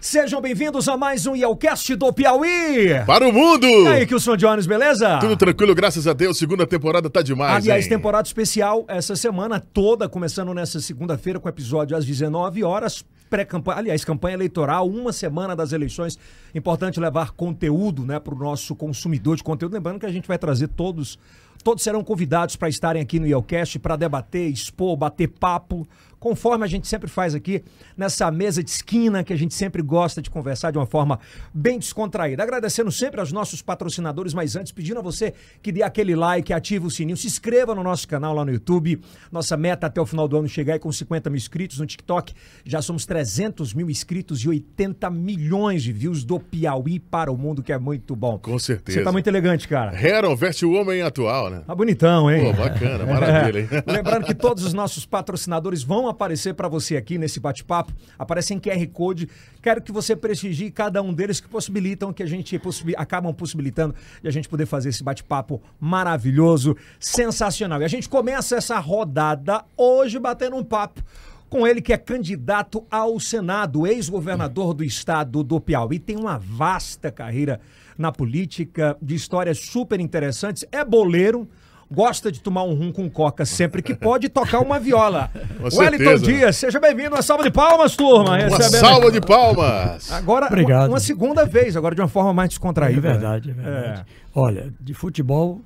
Sejam bem-vindos a mais um Yelcast do Piauí. Para o mundo! E aí, Kilson Jones, beleza? Tudo tranquilo, graças a Deus. Segunda temporada tá demais, Aliás, hein? temporada especial essa semana toda, começando nessa segunda-feira com episódio às 19 horas. Pré-campanha, aliás, campanha eleitoral, uma semana das eleições. Importante levar conteúdo né, para o nosso consumidor de conteúdo. Lembrando que a gente vai trazer todos, todos serão convidados para estarem aqui no Yelcast para debater, expor, bater papo, conforme a gente sempre faz aqui nessa mesa de esquina que a gente sempre gosta de conversar de uma forma bem descontraída. Agradecendo sempre aos nossos patrocinadores, mas antes pedindo a você que dê aquele like, ative o sininho, se inscreva no nosso canal lá no YouTube. Nossa meta até o final do ano chegar aí com 50 mil inscritos no TikTok. Já somos 300 mil inscritos e 80 milhões de views do Piauí para o mundo, que é muito bom. Com certeza. Você tá muito elegante, cara. Heron veste o homem atual, né? Tá bonitão, hein? Pô, bacana, maravilha, hein? Lembrando que todos os nossos patrocinadores vão aparecer para você aqui nesse bate-papo. Aparecem QR Code. Quero que você prestigie cada um deles que possibilitam, que a gente possibi acabam possibilitando de a gente poder fazer esse bate-papo maravilhoso, sensacional. E a gente começa essa rodada hoje batendo um papo com ele que é candidato ao Senado, ex-governador do estado do Piauí, tem uma vasta carreira na política, de histórias super interessantes, é boleiro, gosta de tomar um rum com coca sempre que pode tocar uma viola. Com Wellington certeza. Dias, seja bem-vindo, uma salva de palmas, turma. Uma Recebendo- salva de palmas! Agora, Obrigado. Uma, uma segunda vez, agora de uma forma mais descontraída. É verdade, é verdade. Olha, de futebol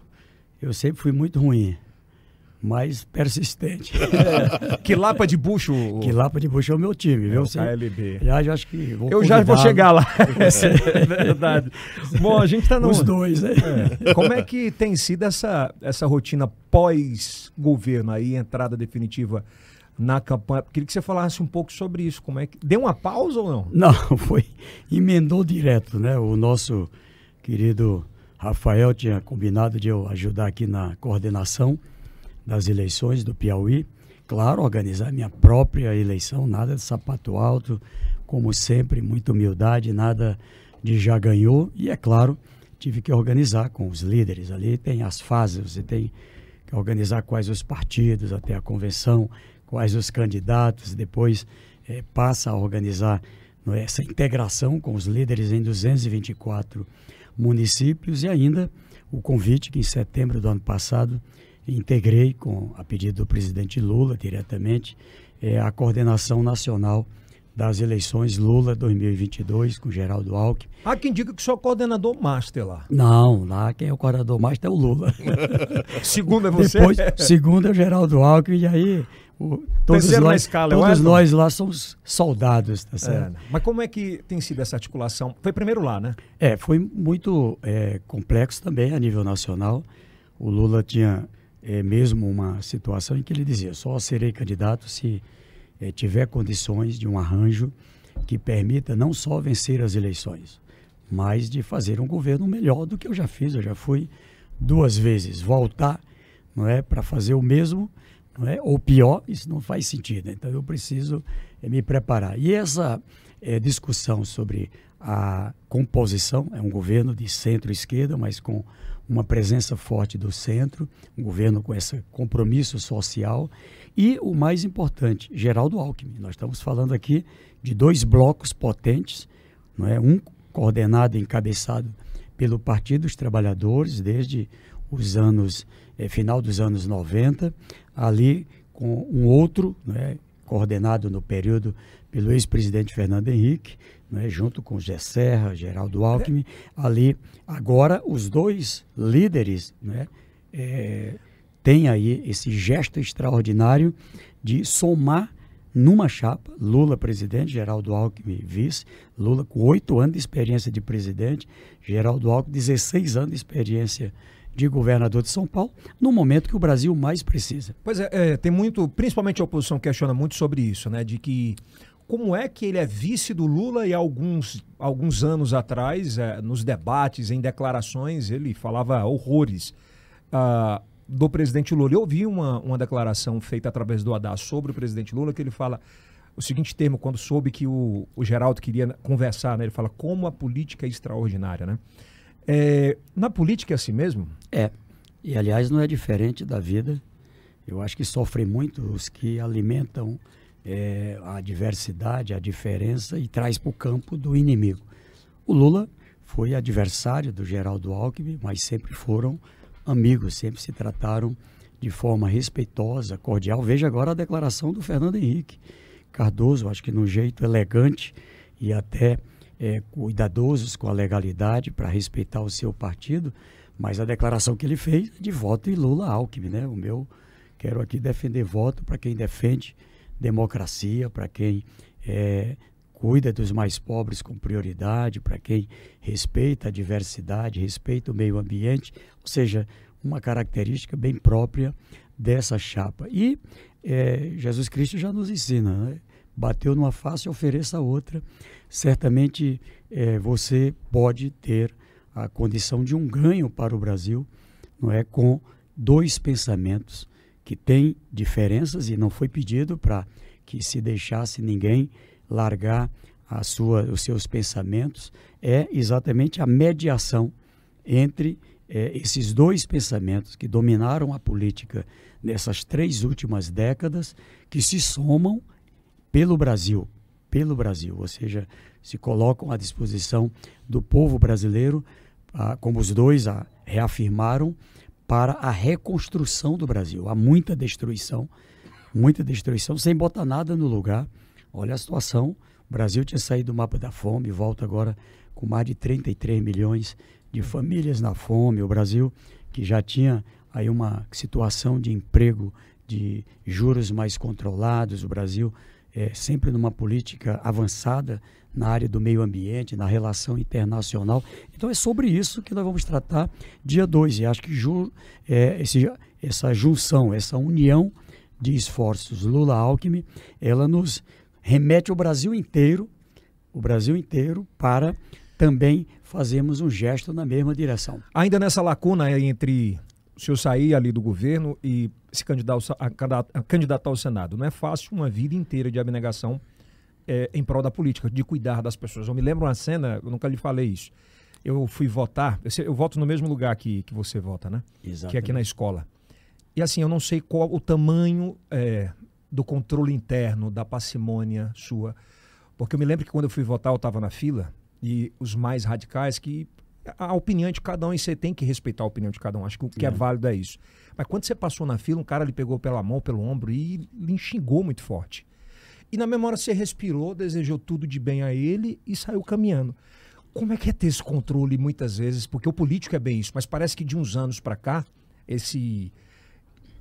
eu sempre fui muito ruim, mas persistente. É. Que lapa de bucho. que Lapa de Buxa é o meu time, viu? o Você- KLB. Aliás, eu acho que Eu já vou chegar lá. é verdade. Bom, a gente tá no... Os dois, né? É. Como é que tem sido essa, essa rotina pós-governo aí, entrada definitiva na campanha? Queria que você falasse um pouco sobre isso. Como é que deu uma pausa ou não? Não, foi emendou direto, né? O nosso querido Rafael tinha combinado de eu ajudar aqui na coordenação das eleições do Piauí. Claro, organizar minha própria eleição, nada de sapato alto, como sempre, muita humildade, nada de já ganhou. E é claro, tive que organizar com os líderes ali. Tem as fases, você tem que organizar quais os partidos até a convenção, quais os candidatos, depois eh, passa a organizar é, essa integração com os líderes em 224 municípios e ainda o convite que em setembro do ano passado integrei com a pedido do presidente Lula diretamente é a coordenação nacional das eleições Lula 2022 com Geraldo Alckmin. Há quem diga que sou coordenador master lá. Não, lá quem é o coordenador mais é o Lula. Segundo é você. Depois, segundo é o Geraldo Alckmin e aí o, todos, Terceiro na nós, escala, é todos nós lá somos soldados, tá É, certo? mas como é que tem sido essa articulação? Foi primeiro lá, né? É, foi muito é, complexo também a nível nacional. O Lula tinha é, mesmo uma situação em que ele dizia: só serei candidato se é, tiver condições de um arranjo que permita não só vencer as eleições, mas de fazer um governo melhor do que eu já fiz. Eu já fui duas vezes. Voltar, não é, para fazer o mesmo, não é, ou pior, isso não faz sentido. Então eu preciso é, me preparar. E essa é, discussão sobre a composição é um governo de centro-esquerda, mas com uma presença forte do centro, um governo com esse compromisso social e o mais importante, Geraldo Alckmin. Nós estamos falando aqui de dois blocos potentes, não é? Um coordenado e encabeçado pelo Partido dos Trabalhadores desde os anos eh, final dos anos 90, ali com um outro, não é? coordenado no período pelo ex-presidente Fernando Henrique, não é? junto com José Serra, Geraldo Alckmin, ali agora os dois líderes, né, é, têm aí esse gesto extraordinário de somar numa chapa, Lula presidente, Geraldo Alckmin vice, Lula com oito anos de experiência de presidente, Geraldo Alckmin 16 anos de experiência de governador de São Paulo, no momento que o Brasil mais precisa. Pois é, é, tem muito, principalmente a oposição questiona muito sobre isso, né? De que como é que ele é vice do Lula e alguns, alguns anos atrás, é, nos debates, em declarações, ele falava horrores ah, do presidente Lula. Eu ouvi uma, uma declaração feita através do Haddad sobre o presidente Lula, que ele fala o seguinte termo, quando soube que o, o Geraldo queria conversar, né? Ele fala como a política é extraordinária, né? É, na política é assim mesmo? É. E aliás não é diferente da vida. Eu acho que sofrem muito os que alimentam é, a diversidade, a diferença e traz para o campo do inimigo. O Lula foi adversário do Geraldo Alckmin, mas sempre foram amigos, sempre se trataram de forma respeitosa, cordial. Veja agora a declaração do Fernando Henrique Cardoso, acho que num jeito elegante e até é, cuidadosos com a legalidade para respeitar o seu partido, mas a declaração que ele fez é de voto em Lula Alckmin, né? O meu quero aqui defender voto para quem defende democracia, para quem é, cuida dos mais pobres com prioridade, para quem respeita a diversidade, respeita o meio ambiente, ou seja, uma característica bem própria dessa chapa. E é, Jesus Cristo já nos ensina, né? bateu numa face, ofereça outra. Certamente é, você pode ter a condição de um ganho para o Brasil, não é, com dois pensamentos que têm diferenças e não foi pedido para que se deixasse ninguém largar a sua, os seus pensamentos, é exatamente a mediação entre é, esses dois pensamentos que dominaram a política nessas três últimas décadas, que se somam pelo Brasil, pelo Brasil, ou seja, se colocam à disposição do povo brasileiro, ah, como os dois reafirmaram, para a reconstrução do Brasil. Há muita destruição, muita destruição, sem botar nada no lugar. Olha a situação. O Brasil tinha saído do mapa da fome, volta agora com mais de 33 milhões de famílias na fome. O Brasil, que já tinha aí uma situação de emprego, de juros mais controlados, o Brasil é, sempre numa política avançada na área do meio ambiente, na relação internacional. Então é sobre isso que nós vamos tratar dia 2. E acho que ju, é, esse, essa junção, essa união de esforços Lula-Alckmin, ela nos remete ao Brasil inteiro, o Brasil inteiro, para também fazermos um gesto na mesma direção. Ainda nessa lacuna entre o senhor sair ali do governo e se candidatar, a, candidatar ao Senado, não é fácil uma vida inteira de abnegação é, em prol da política, de cuidar das pessoas. Eu me lembro uma cena, eu nunca lhe falei isso. Eu fui votar, eu, eu voto no mesmo lugar que, que você vota, né? Exatamente. Que é aqui na escola. E assim, eu não sei qual o tamanho é, do controle interno, da parcimônia sua. Porque eu me lembro que quando eu fui votar, eu estava na fila e os mais radicais, que a opinião de cada um e você tem que respeitar a opinião de cada um. Acho que o que é, é válido é isso. Mas quando você passou na fila, um cara lhe pegou pela mão, pelo ombro e lhe xingou muito forte. E na memória você respirou, desejou tudo de bem a ele e saiu caminhando. Como é que é ter esse controle muitas vezes? Porque o político é bem isso, mas parece que de uns anos para cá, esse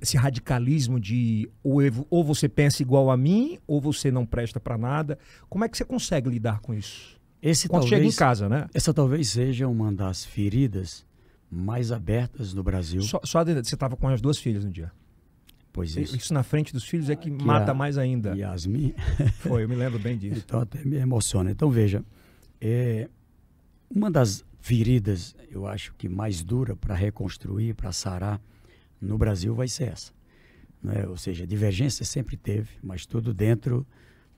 esse radicalismo de ou, ou você pensa igual a mim ou você não presta para nada. Como é que você consegue lidar com isso? Esse Quando talvez, chega em casa, né? Essa talvez seja uma das feridas mais abertas no Brasil. Só, só você estava com as duas filhas no dia. Pois isso. Isso na frente dos filhos é que, que mata a, mais ainda. Yasmin. Foi, eu me lembro bem disso. Então até me emociona. Então veja, é, uma das feridas, eu acho que mais dura para reconstruir, para sarar no Brasil vai ser essa. Né? Ou seja, divergência sempre teve, mas tudo dentro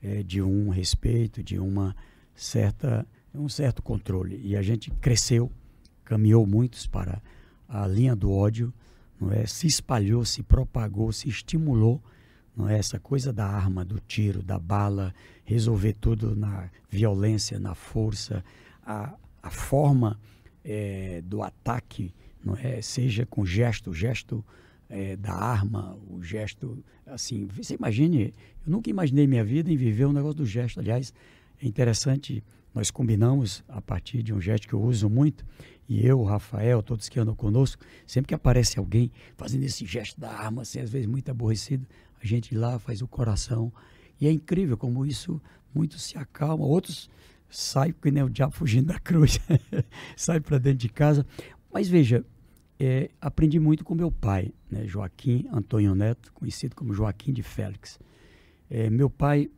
é, de um respeito, de uma certa, um certo controle. E a gente cresceu caminhou muitos para a linha do ódio, não é? Se espalhou, se propagou, se estimulou, não é? Essa coisa da arma, do tiro, da bala, resolver tudo na violência, na força, a, a forma é, do ataque, não é? Seja com gesto, gesto é, da arma, o gesto, assim, você imagine, eu nunca imaginei minha vida em viver um negócio do gesto. Aliás, é interessante, nós combinamos a partir de um gesto que eu uso muito, e eu, Rafael, todos que andam conosco, sempre que aparece alguém fazendo esse gesto da arma, assim, às vezes muito aborrecido, a gente lá faz o coração. E é incrível como isso, muitos se acalmam, outros saem que nem o diabo fugindo da cruz, saem para dentro de casa. Mas veja, é, aprendi muito com meu pai, né, Joaquim Antônio Neto, conhecido como Joaquim de Félix. É, meu pai,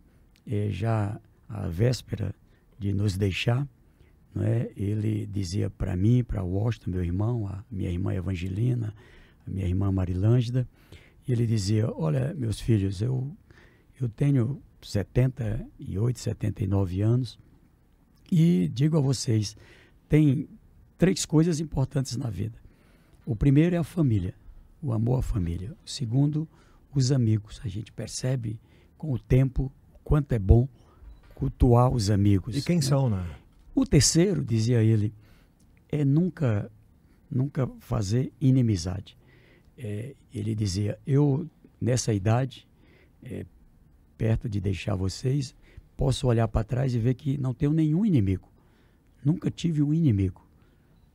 é, já à véspera de nos deixar, é? Ele dizia para mim, para Washington, meu irmão, a minha irmã Evangelina, a minha irmã Marilângela, ele dizia: Olha, meus filhos, eu, eu tenho 78, 79 anos e digo a vocês: tem três coisas importantes na vida. O primeiro é a família, o amor à família. O segundo, os amigos. A gente percebe com o tempo, quanto é bom cultuar os amigos. E quem são, né? O terceiro, dizia ele, é nunca, nunca fazer inimizade. É, ele dizia, eu nessa idade, é, perto de deixar vocês, posso olhar para trás e ver que não tenho nenhum inimigo. Nunca tive um inimigo.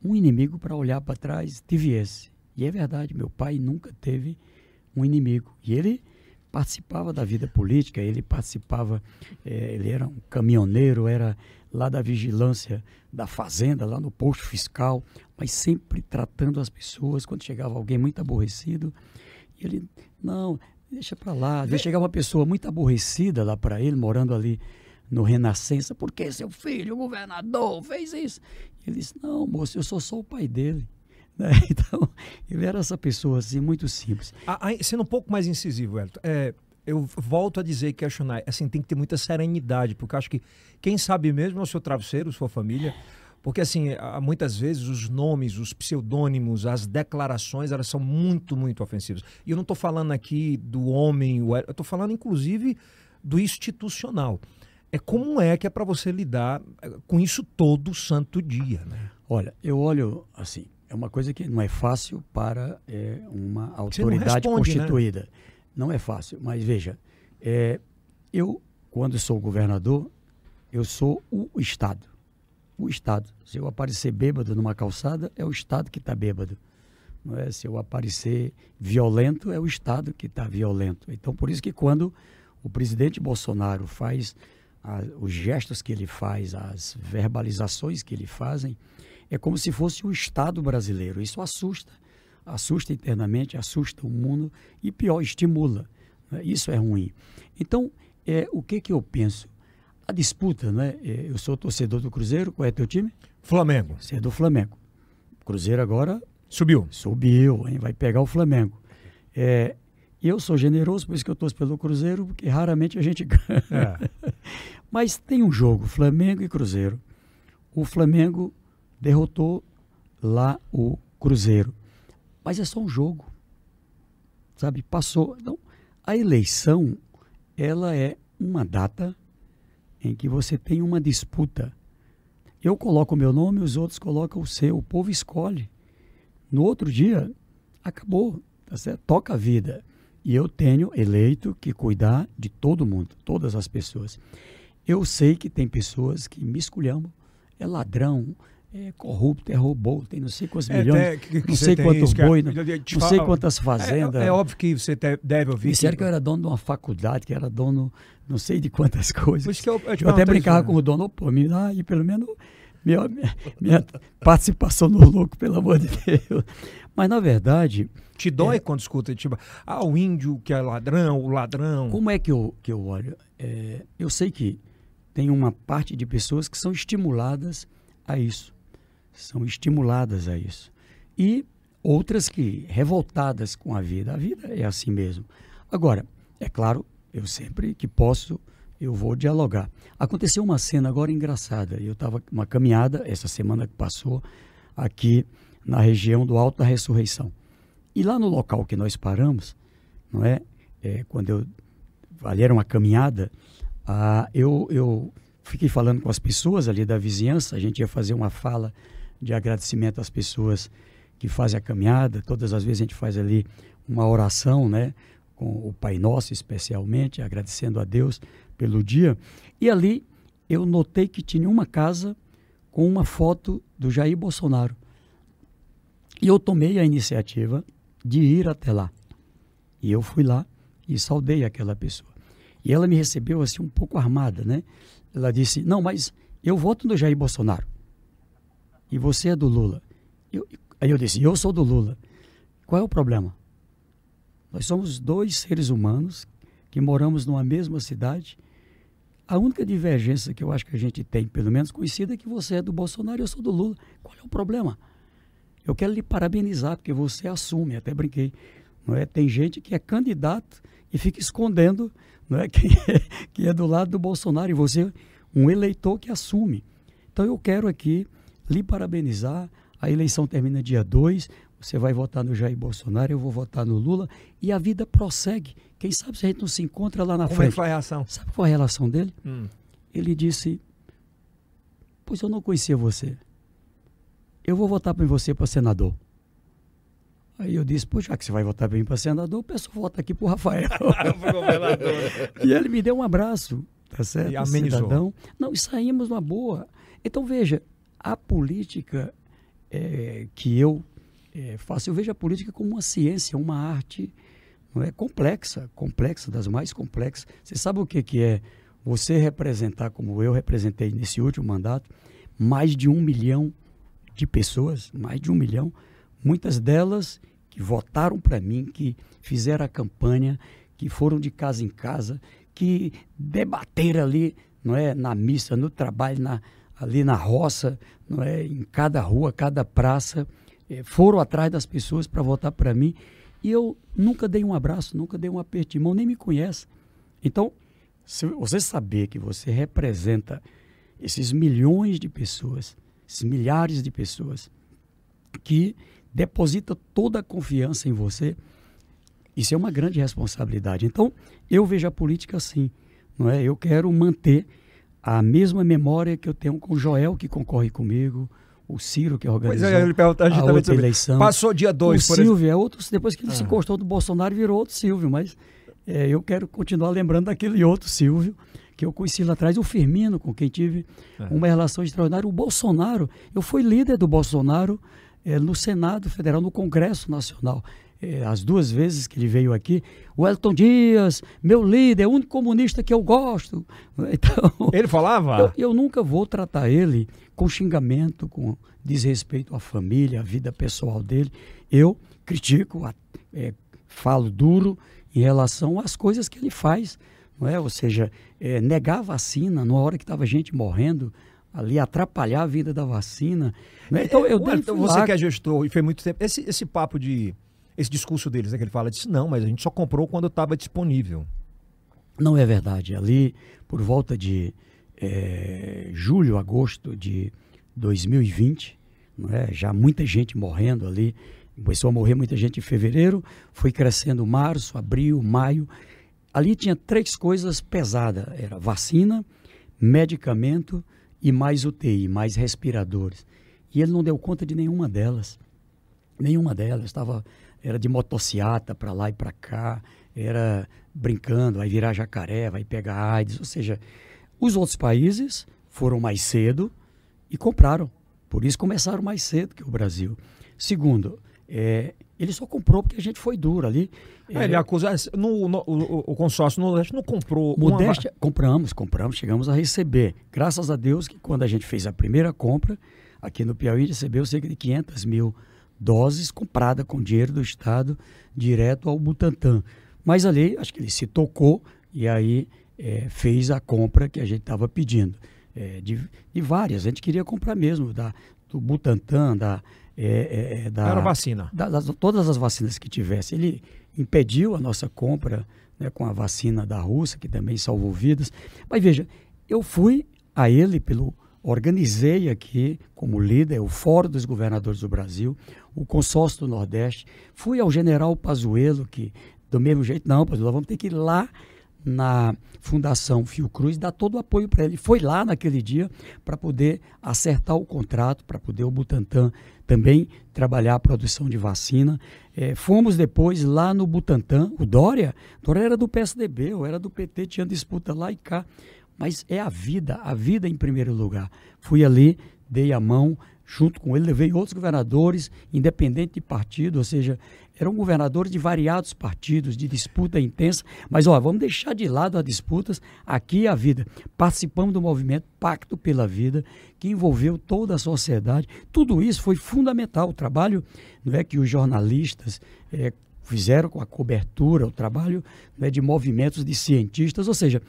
Um inimigo para olhar para trás tive esse. E é verdade, meu pai nunca teve um inimigo. E ele participava da vida política, ele participava, é, ele era um caminhoneiro, era lá da vigilância da fazenda, lá no posto fiscal, mas sempre tratando as pessoas. Quando chegava alguém muito aborrecido, ele, não, deixa para lá. Às chegava uma pessoa muito aborrecida lá para ele, morando ali no Renascença, porque seu filho, o governador, fez isso. Ele disse, não, moço, eu sou só o pai dele. Né? Então, ele era essa pessoa assim, muito simples. Ah, sendo um pouco mais incisivo, Elton, é, eu volto a dizer que questionar, assim, tem que ter muita serenidade, porque acho que quem sabe mesmo é o seu travesseiro, sua família. Porque, assim, muitas vezes os nomes, os pseudônimos, as declarações, elas são muito, muito ofensivas. E eu não estou falando aqui do homem, eu estou falando, inclusive, do institucional. É como é que é para você lidar eh, com isso todo santo dia, né? Olha, eu olho assim, é uma coisa que não é fácil para é, uma autoridade responde, né? constituída. Né? Não é fácil, mas veja, é, eu, quando sou governador, eu sou o Estado. O Estado. Se eu aparecer bêbado numa calçada, é o Estado que está bêbado. Não é? Se eu aparecer violento, é o Estado que está violento. Então, por isso que quando o presidente Bolsonaro faz a, os gestos que ele faz, as verbalizações que ele fazem, é como se fosse o Estado brasileiro. Isso assusta, assusta internamente, assusta o mundo e pior, estimula. Né? Isso é ruim. Então, é, o que, que eu penso? A disputa, né? É, eu sou torcedor do Cruzeiro, qual é teu time? Flamengo. Você é do Flamengo. Cruzeiro agora. Subiu. Subiu, hein? vai pegar o Flamengo. É, eu sou generoso, por isso que eu torço pelo Cruzeiro, porque raramente a gente ganha. É. Mas tem um jogo, Flamengo e Cruzeiro. O Flamengo derrotou lá o Cruzeiro. Mas é só um jogo. Sabe? Passou. Então, a eleição, ela é uma data em que você tem uma disputa. Eu coloco o meu nome, os outros colocam o seu. O povo escolhe. No outro dia, acabou. Tá certo? Toca a vida. E eu tenho eleito que cuidar de todo mundo, todas as pessoas. Eu sei que tem pessoas que me esculhambam, é ladrão, é corrupto, é robô, tem não sei quantos é, milhões, que, que não sei quantos boi, não, não sei quantas fazendas. É, é, óbvio que você deve ouvir. Disseram que... que eu era dono de uma faculdade, que era dono não sei de quantas coisas. Eu, eu, eu até brincava isso, com o dono, pô, me dá aí pelo menos minha, minha, minha participação no lucro, pelo amor de Deus. Mas na verdade. Te dói é, quando escuta, tipo, ah, o índio que é ladrão, o ladrão. Como é que eu, que eu olho? É, eu sei que tem uma parte de pessoas que são estimuladas a isso são estimuladas a isso. E outras que revoltadas com a vida. A vida é assim mesmo. Agora, é claro, eu sempre que posso, eu vou dialogar. Aconteceu uma cena agora engraçada. Eu estava uma caminhada essa semana que passou aqui na região do Alto da Ressurreição. E lá no local que nós paramos, não é? é quando eu ali era uma caminhada, ah, eu, eu fiquei falando com as pessoas ali da vizinhança. A gente ia fazer uma fala de agradecimento às pessoas que fazem a caminhada. Todas as vezes a gente faz ali uma oração, né? Com o Pai Nosso, especialmente, agradecendo a Deus pelo dia. E ali eu notei que tinha uma casa com uma foto do Jair Bolsonaro. E eu tomei a iniciativa de ir até lá. E eu fui lá e saudei aquela pessoa. E ela me recebeu assim um pouco armada, né? Ela disse: "Não, mas eu voto no Jair Bolsonaro" e você é do Lula. Eu, aí eu disse, eu sou do Lula. Qual é o problema? Nós somos dois seres humanos que moramos numa mesma cidade. A única divergência que eu acho que a gente tem, pelo menos conhecida, é que você é do Bolsonaro e eu sou do Lula. Qual é o problema? Eu quero lhe parabenizar, porque você assume, até brinquei. Não é? Tem gente que é candidato e fica escondendo não é? quem, é, quem é do lado do Bolsonaro. E você, um eleitor que assume. Então eu quero aqui lhe parabenizar. A eleição termina dia 2. você vai votar no Jair Bolsonaro, eu vou votar no Lula, e a vida prossegue. Quem sabe se a gente não se encontra lá na Como é frente. que foi a reação? Sabe qual é a relação dele? Hum. Ele disse: Pois eu não conhecia você. Eu vou votar para você para senador. Aí eu disse: Pois já que você vai votar mim para senador, peço voto aqui para o Rafael. e ele me deu um abraço, tá certo? E amenizou. Cidadão. Não, e saímos numa boa. Então veja, a política é, que eu é, faço, eu vejo a política como uma ciência, uma arte não é? Complexa, complexa, das mais complexas. Você sabe o que, que é você representar, como eu representei nesse último mandato, mais de um milhão de pessoas, mais de um milhão, muitas delas que votaram para mim, que fizeram a campanha, que foram de casa em casa, que debateram ali, não é, na missa, no trabalho, na, ali na roça, não é, em cada rua, cada praça, eh, foram atrás das pessoas para votar para mim. E eu nunca dei um abraço, nunca dei um aperto de mão, nem me conhece. Então, se você saber que você representa esses milhões de pessoas, esses milhares de pessoas que depositam toda a confiança em você, isso é uma grande responsabilidade. Então, eu vejo a política assim, não é? Eu quero manter a mesma memória que eu tenho com o Joel, que concorre comigo, o Ciro, que Pois organizou é, ele perguntou a outra sobre eleição. Passou dia 2, o por exemplo. Silvio é outro, depois que ele se Ah. encostou do Bolsonaro, virou outro Silvio, mas é, eu quero continuar lembrando daquele outro Silvio que eu conheci lá atrás, o Firmino, com quem tive É. uma relação extraordinária. O Bolsonaro, eu fui líder do Bolsonaro é, no Senado Federal, no Congresso Nacional. É, as duas vezes que ele veio aqui, o Elton Dias, meu líder, é o único comunista que eu gosto. Então, Ele falava? eu, eu nunca vou tratar ele com xingamento, com desrespeito à família, à vida pessoal dele. Eu critico, é, falo duro em relação às coisas que ele faz, não é? Ou seja, é, negar a vacina na hora que estava gente morrendo, ali atrapalhar a vida da vacina. não é? Então eu Ué, dei então você lá, que é gestor e fez muito tempo. Esse, esse papo de. Esse discurso deles, né, que ele fala, disse, não, mas a gente só comprou quando estava disponível. Não é verdade. Ali, por volta de eh, julho, agosto de 2020, não é? já muita gente morrendo ali. Começou a morrer muita gente em fevereiro, foi crescendo março, abril, maio. Ali tinha três coisas pesadas: era vacina, medicamento e mais UTI, mais respiradores. E ele não deu conta de nenhuma delas. Nenhuma delas. Estava, era de motociata para lá e para cá, era brincando, vai virar jacaré, vai pegar AIDS. Ou seja, os outros países foram mais cedo e compraram. Por isso começaram mais cedo que o Brasil. Segundo, é, ele só comprou porque a gente foi duro ali. É, ele acusa. No, no- o, o consórcio no Nordeste não comprou. uma Modéstia, compramos, compramos, chegamos a receber. Graças a Deus que quando a gente fez a primeira compra, aqui no Piauí, recebeu cerca de 500 mil doses compradas com dinheiro do Estado direto ao Butantan. Mas ali, acho que ele se tocou e aí eh, fez a compra que a gente estava pedindo. Eh, de, de várias, a gente queria comprar mesmo, da, do Butantan, da... eh, eh, da Era vacina. da- das- todas as vacinas que tivesse. Ele impediu a nossa compra né, com a vacina da Rússia, que também salvou vidas. Mas veja, eu fui a ele pelo. Organizei aqui, como líder, o Fórum dos Governadores do Brasil, o Consórcio do Nordeste. Fui ao general Pazuello, que do mesmo jeito, não, Pazuello, vamos ter que ir lá na Fundação Fiocruz, dar todo o apoio para ele. Foi lá naquele dia para poder acertar o contrato, para poder o Butantan também trabalhar a produção de vacina. Eh, fomos depois lá no Butantan, o Dória, Dória era do PSDB, eu era do PT, tinha disputa lá e cá. Mas é a vida, a vida em primeiro lugar. Fui ali, dei a mão, junto com ele, levei outros governadores, independente de partido, ou seja, eram governadores de variados partidos, de disputa intensa, mas ó, vamos deixar de lado as disputas, aqui é a vida. Participamos do movimento Pacto pela Vida, que envolveu toda a sociedade. Tudo isso foi fundamental. O trabalho não é que os jornalistas eh, fizeram com a cobertura, o trabalho né, de movimentos de cientistas, ou seja,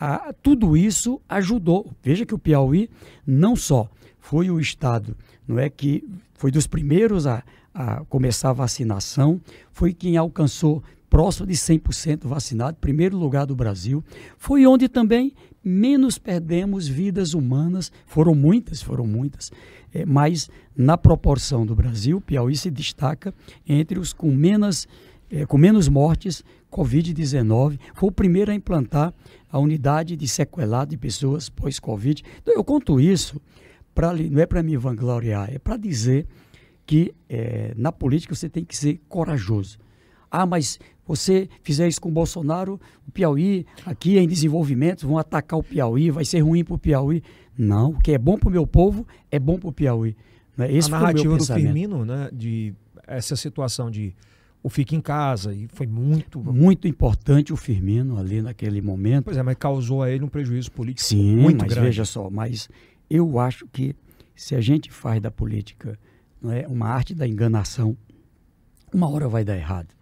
a- tudo isso ajudou. Veja que o Piauí não só foi o estado, não é que foi dos primeiros a, a começar a vacinação, foi quem alcançou próximo de 100% vacinado, primeiro lugar do Brasil, foi onde também menos perdemos vidas humanas. Foram muitas, foram muitas. É, mas na proporção do Brasil, Piauí se destaca entre os com menos, é, com menos mortes Covid-19. Foi o primeiro a implantar a unidade de sequelado de pessoas pós-Covid. Então, eu conto isso, pra, não é para me vangloriar, é para dizer que é, na política você tem que ser corajoso. Ah, mas você fizer isso com o Bolsonaro, o Piauí aqui é em desenvolvimento, vão atacar o Piauí, vai ser ruim para o Piauí. Não, o que é bom para o meu povo é bom para o Piauí. Né? Esse a narrativa do Firmino, né, de essa situação de o fica em casa e foi muito muito importante o Firmino ali naquele momento. Pois é, mas causou a ele um prejuízo político Sim, muito mas grande. veja só, mas eu acho que se a gente faz da política não é, uma arte da enganação, uma hora vai dar errado.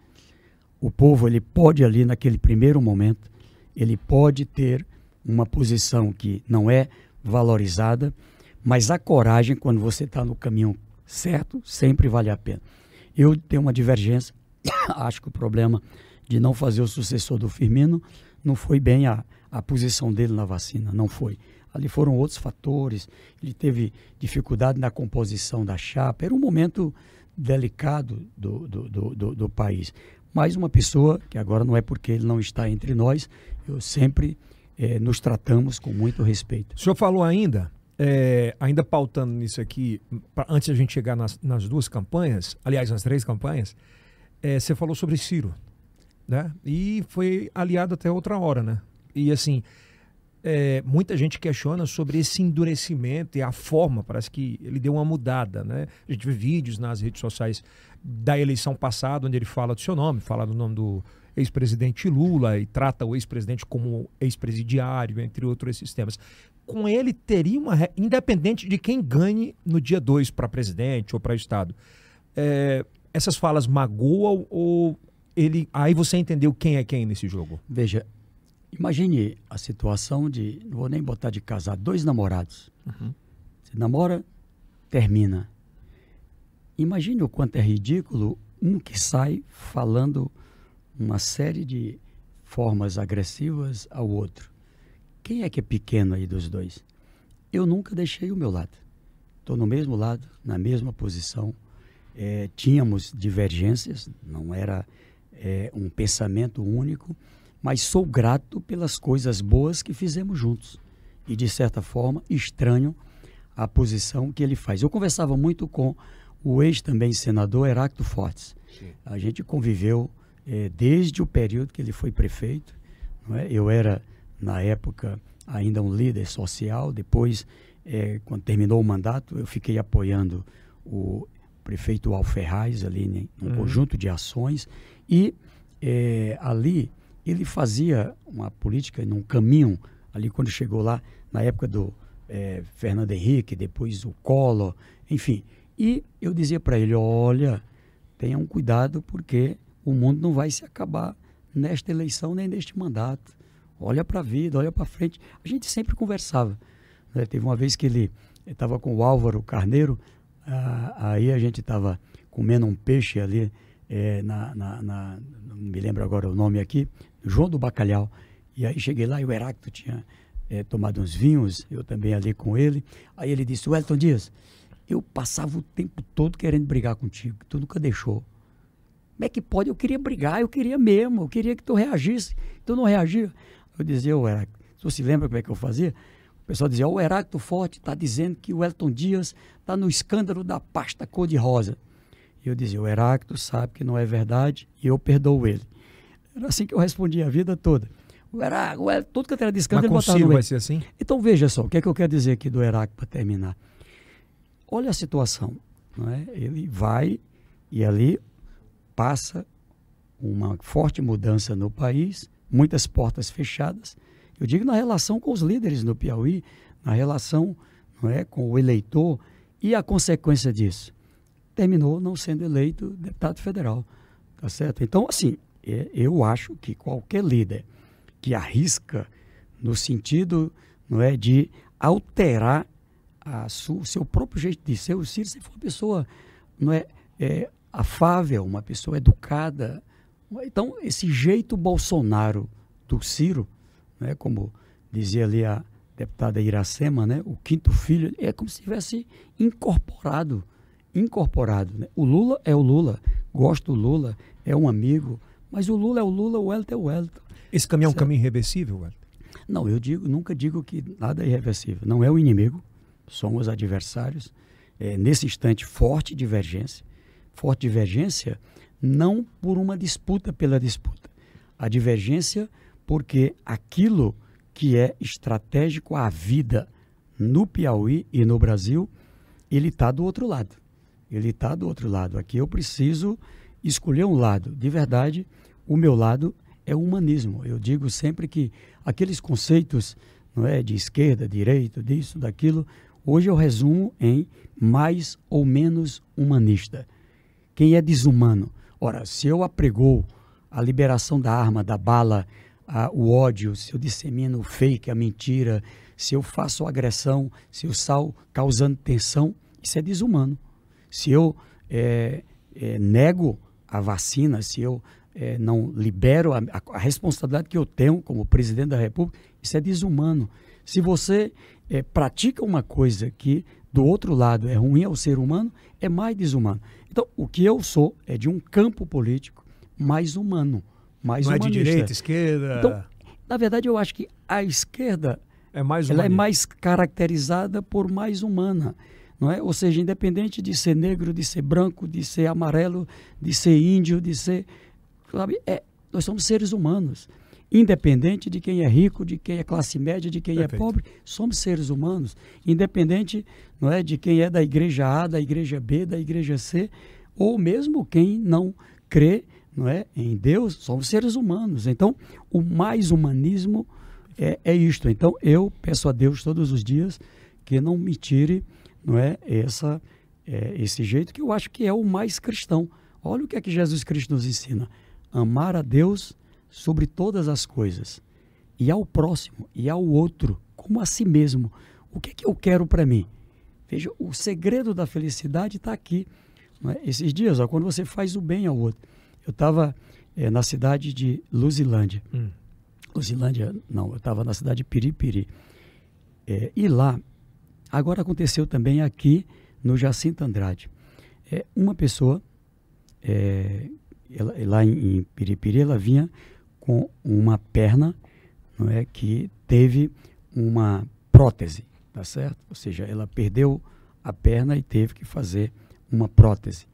O povo ele pode ali naquele primeiro momento, ele pode ter uma posição que não é valorizada, mas a coragem quando você está no caminho certo sempre vale a pena. Eu tenho uma divergência, acho que o problema de não fazer o sucessor do Firmino não foi bem a, a posição dele na vacina, não foi. Ali foram outros fatores. Ele teve dificuldade na composição da chapa. Era um momento delicado do, do, do, do, do país. Mas uma pessoa, que agora não é porque ele não está entre nós, eu sempre eh, nos tratamos com muito respeito. O senhor falou ainda, é, ainda pautando nisso aqui, pra, antes de a gente chegar nas, nas, duas campanhas, aliás, nas três campanhas, é, você falou sobre Ciro, né? E foi aliado até outra hora, né? E assim, é, muita gente questiona sobre esse endurecimento e a forma, parece que ele deu uma mudada, né? A gente vê vídeos nas redes sociais da eleição passada, onde ele fala do seu nome, fala do nome do ex-presidente Lula e trata o ex-presidente como ex-presidiário, entre outros esses temas. Com ele, teria uma. Independente de quem ganhe no dia 2 para presidente ou para Estado, é, essas falas magoam ou ele. Aí você entendeu quem é quem nesse jogo? Veja, Imagine a situação de, não vou nem botar de casar, dois namorados. Uhum. Você namora, termina. Imagine o quanto é ridículo um que sai falando uma série de formas agressivas ao outro. Quem é que é pequeno aí dos dois? Eu nunca deixei o meu lado. Estou no mesmo lado, na mesma posição. É, tínhamos divergências, não era é, um pensamento único mas sou grato pelas coisas boas que fizemos juntos. E, de certa forma, estranho a posição que ele faz. Eu conversava muito com o ex também senador Heráclito Fortes. Sim. A gente conviveu é, desde o período que ele foi prefeito. É? Eu era, na época, ainda um líder social. Depois, é, quando terminou o mandato, eu fiquei apoiando o prefeito Alferraz ali em um uhum. conjunto de ações. E ali ele fazia uma política num caminho ali quando chegou lá na época do é, Fernando Henrique, depois o Collor, enfim. E eu dizia para ele, olha, tenha um cuidado porque o mundo não vai se acabar nesta eleição nem neste mandato. Olha para a vida, olha para frente. A gente sempre conversava. Né? Teve uma vez que ele estava com o Álvaro Carneiro, ah, aí a gente estava comendo um peixe ali é, na, na, na, não me lembro agora o nome aqui, João do Bacalhau. E aí cheguei lá e o Heráclito tinha é, tomado uns vinhos, eu também ali com ele. Aí ele disse, Wellington Dias, eu passava o tempo todo querendo brigar contigo, tu nunca deixou. Como é que pode? Eu queria brigar, eu queria mesmo, eu queria que tu reagisse. Tu não reagia. Eu dizia, Heráclito, você se lembra como é que eu fazia? O pessoal dizia, o Heráclito Forte está dizendo que o Elton Dias está no escândalo da pasta cor-de-rosa. E eu dizia, o Heráclito sabe que não é verdade e eu perdoo ele. Era assim que eu respondia a vida toda. O Heráclito, o Heráclito, tudo que era de escândalo, Mas ele botava no vai ser assim? Então veja só, o que é que eu quero dizer aqui do Heráclito para terminar. Olha a situação, não é? Ele vai e ali passa uma forte mudança no país, muitas portas fechadas. Eu digo na relação com os líderes no Piauí, na relação não é, com o eleitor e a consequência disso terminou não sendo eleito deputado federal. Tá certo? Então, assim, é, eu acho que qualquer líder que arrisca no sentido não é, de alterar o seu próprio jeito de ser, sempre foi uma pessoa não é, é, afável, uma pessoa educada. Então, esse jeito Bolsonaro do Ciro, né, como dizia ali a deputada Iracema, né? O quinto filho é como se tivesse incorporado, incorporado. Né? O Lula é o Lula, gosto do Lula, é um amigo, mas o Lula é o Lula, o Wellington é o Wellington. Esse caminho é um caminho irreversível, Wellington? Não, eu digo, nunca digo que nada é irreversível. Não é o inimigo, somos adversários. É, nesse instante, forte divergência. Forte divergência não por uma disputa pela disputa. A divergência porque aquilo que é estratégico à vida no Piauí e no Brasil, ele está do outro lado. Ele está do outro lado. Aqui eu preciso escolher um lado. De verdade, o meu lado é o humanismo. Eu digo sempre que aqueles conceitos não é, de esquerda, direita, disso, daquilo, hoje eu resumo em mais ou menos humanista. Quem é desumano? Ora, se eu apregou a liberação da arma, da bala, a, o ódio, se eu dissemino o fake, a mentira, se eu faço agressão, se eu sal causando tensão, isso é desumano. Se eu é, é, nego a vacina, se eu é, não libero a, a, responsabilidade que eu tenho como presidente da República, isso é desumano. Se você é, pratica uma coisa que do outro lado é ruim ao ser humano, é mais desumano. Então, o que eu sou é de um campo político mais humano, mais Não humanista. é de direita, esquerda. Então, na verdade, eu acho que a esquerda é mais ela é mais caracterizada por mais humana. Não é? Ou seja, independente de ser negro, de ser branco, de ser amarelo, de ser índio, de ser. Sabe? É, nós somos seres humanos. Independente de quem é rico, de quem é classe média, de quem é Perfeito. é pobre, somos seres humanos. Independente não é, de quem é da igreja A, da igreja B, da igreja C, ou mesmo quem não crê não é, em Deus, somos seres humanos. Então, o mais humanismo é, é isto. Então, eu peço a Deus todos os dias que não me tire não é, essa, é, esse jeito que eu acho que é o mais cristão. Olha o que é que Jesus Cristo nos ensina: amar a Deus sobre todas as coisas, e ao próximo, e ao outro, como a si mesmo. O que é que eu quero para mim? Veja, o segredo da felicidade está aqui. É? Esses dias, ó, quando você faz o bem ao outro. Eu estava é, na cidade de Luzilândia. Hum. Luzilândia, não, eu estava na cidade de Piripiri. É, e lá, agora aconteceu também aqui no Jacinto Andrade. É, uma pessoa, ela, lá em, em Piripiri, ela vinha com uma perna não é, que teve uma prótese, tá certo? Ou seja, ela perdeu a perna e teve que fazer uma prótese.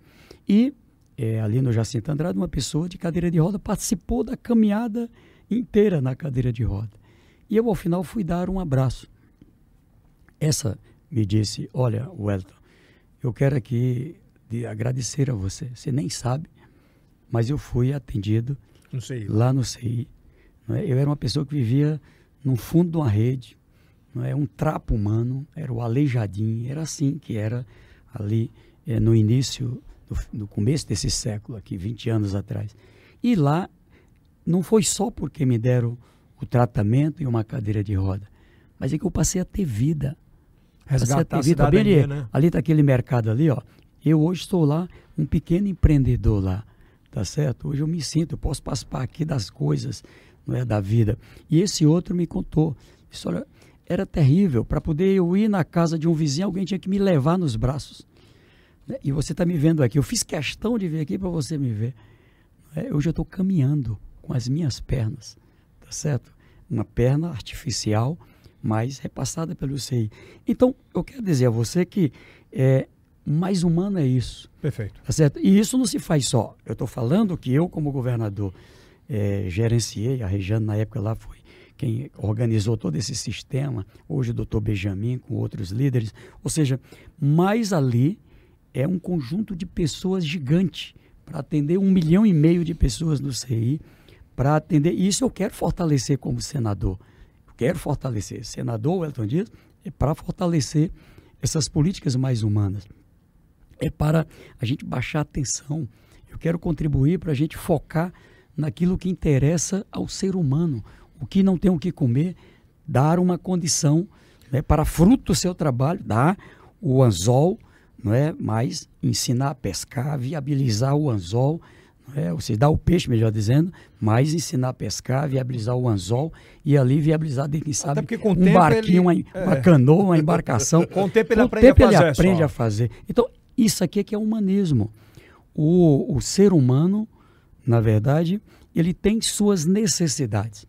E é, ali no Jacinto Andrade, uma pessoa de cadeira de roda participou da caminhada inteira na cadeira de roda. E eu, ao final, fui dar um abraço. Essa me disse: Olha, Wellington, eu quero aqui de agradecer a você. Você nem sabe, mas eu fui atendido no lá no CI. É? Eu era uma pessoa que vivia no fundo de uma rede, não é? um trapo humano, era o aleijadinho, era assim que era ali é, no início no, no começo desse século aqui, 20 anos atrás. E lá não foi só porque me deram o tratamento e uma cadeira de roda, mas é que eu passei a ter vida. Resgatar a, ter a vida. cidadania, ali, né? ali tá aquele mercado ali, ó. Eu hoje estou lá, um pequeno empreendedor lá, tá certo? Hoje eu me sinto, eu posso participar aqui das coisas, não é, da vida. E esse outro me contou, isso olha, era terrível, para poder eu ir na casa de um vizinho, alguém tinha que me levar nos braços. Né? E você está me vendo aqui. Eu fiz questão de vir aqui para você me ver. É, hoje eu estou caminhando com as minhas pernas, tá certo? Uma perna artificial, mas repassada pelo CI. Então, eu quero dizer a você que é, mais humano é isso. Perfeito. Tá certo? E isso não se faz só. Eu estou falando que eu, como governador, é, gerenciei, a Regiane na época lá foi quem organizou todo esse sistema, hoje o doutor Benjamin com outros líderes, ou seja, mais ali é um conjunto de pessoas gigante para atender um milhão e meio de pessoas no CI, para atender. Isso eu quero fortalecer como senador. Eu quero fortalecer. Senador Elton Dias é para fortalecer essas políticas mais humanas. É para a gente baixar a tensão. Eu quero contribuir para a gente focar naquilo que interessa ao ser humano. O que não tem o que comer, dar uma condição né, para fruto do seu trabalho, dar o anzol, não é? Mas ensinar a pescar, viabilizar o anzol, É, você dá o peixe, melhor dizendo, mas ensinar a pescar, viabilizar o anzol e ali viabilizar, quem sabe, um barquinho, ele, uma, é. uma canoa, uma embarcação. com o tempo ele com aprende, tempo a, fazer ele aprende a fazer. Então, isso aqui é que é humanismo. O, o ser humano, na verdade, ele tem suas necessidades.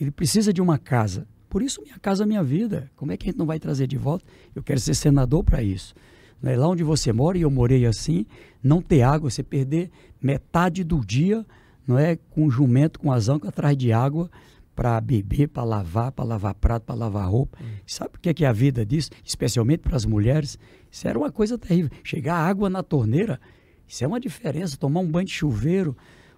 Ele precisa de uma casa. Por isso, minha casa, minha vida. Como é que a gente não vai trazer de volta? Eu quero ser senador para isso. Né? Lá onde você mora, e eu morei assim, não ter água, você perder metade do dia não é, com jumento, com as ancas atrás de água para beber, para lavar, para lavar prato, para lavar roupa. Hum. Sabe o que é, que é a vida disso? Especialmente para as mulheres. Isso era uma coisa terrível. Chegar água na torneira, isso é uma diferença. Tomar um banho de chuveiro.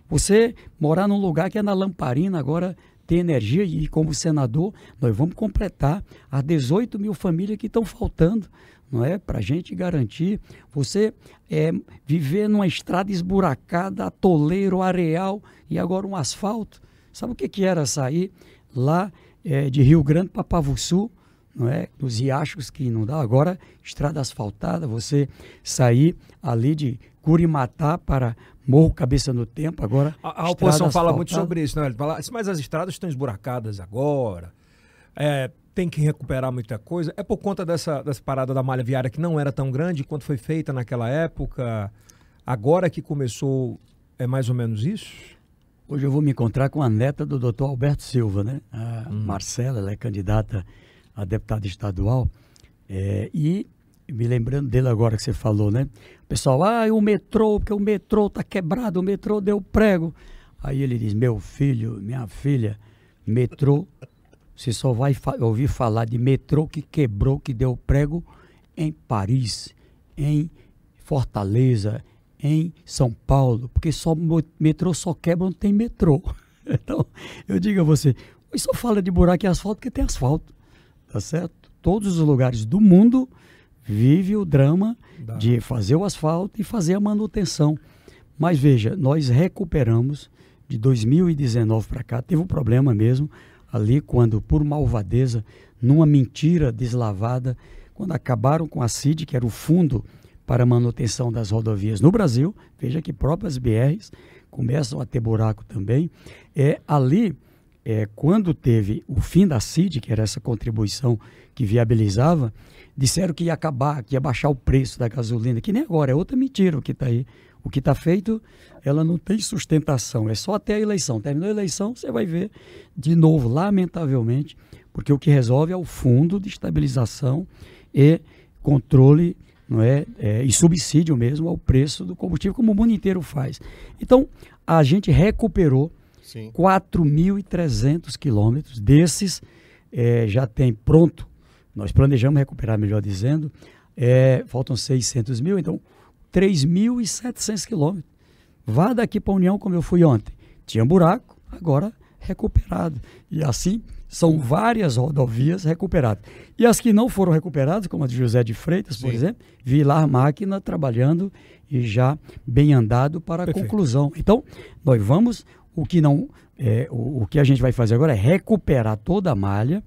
Você morar num lugar que é na lamparina, agora tem energia e como senador, nós vamos completar as 18 mil famílias que estão faltando não é? Para a gente garantir você é, viver numa estrada esburacada, atoleiro, areal e agora um asfalto. Sabe o que, que era sair lá é, de Rio Grande para Pavussu, não é? Nos riachos que não dá. Agora, estrada asfaltada, você sair ali de Curimatá para Morro Cabeça no Tempo, agora. A, a oposição fala muito sobre isso, não? Ele fala, mas as estradas estão esburacadas agora. É, tem que recuperar muita coisa. É por conta dessa, dessa parada da malha viária que não era tão grande quanto foi feita naquela época. Agora que começou, é mais ou menos isso? Hoje eu vou me encontrar com a neta do doutor Alberto Silva, né? A hum. Marcela, ela é candidata a deputada estadual. É, e me lembrando dele agora que você falou, né? O pessoal, ah, o metrô, porque o metrô tá quebrado, o metrô deu prego. Aí ele diz, meu filho, minha filha, metrô você só vai fa ouvir falar de metrô que quebrou, que deu prego em Paris, em Fortaleza, em São Paulo, porque só metrô só quebra onde tem metrô. Então, eu digo a você, só fala de buraco e asfalto porque tem asfalto, tá certo? Todos os lugares do mundo vive o drama Dá. de fazer o asfalto e fazer a manutenção. Mas veja, nós recuperamos de 2019 para cá, teve um problema mesmo, ali quando, por malvadeza, numa mentira deslavada, quando acabaram com a CID, que era o fundo para a manutenção das rodovias no Brasil, veja que próprias BRs começam a ter buraco também, é ali, é, quando teve o fim da CID, que era essa contribuição que viabilizava, disseram que ia acabar, que ia baixar o preço da gasolina, que nem agora, é outra mentira o que está aí. O que está feito, ela não tem sustentação, é só até a eleição. Terminou a eleição, você vai ver de novo, lamentavelmente, porque o que resolve é o fundo de estabilização e controle não é, é, e subsídio mesmo ao preço do combustível, como o mundo inteiro faz. Então, a gente recuperou 4.300 quilômetros, desses é, já tem pronto, nós planejamos recuperar, melhor dizendo, é, faltam 600 mil, então 3.700 quilômetros. Vá daqui para a União como eu fui ontem. Tinha buraco, agora recuperado. E assim são várias rodovias recuperadas. E as que não foram recuperadas, como a de José de Freitas, Sim. por exemplo, vi lá a máquina trabalhando e já bem andado para a Perfeito. conclusão. Então, nós vamos, o que não, é, o, o que a gente vai fazer agora é recuperar toda a malha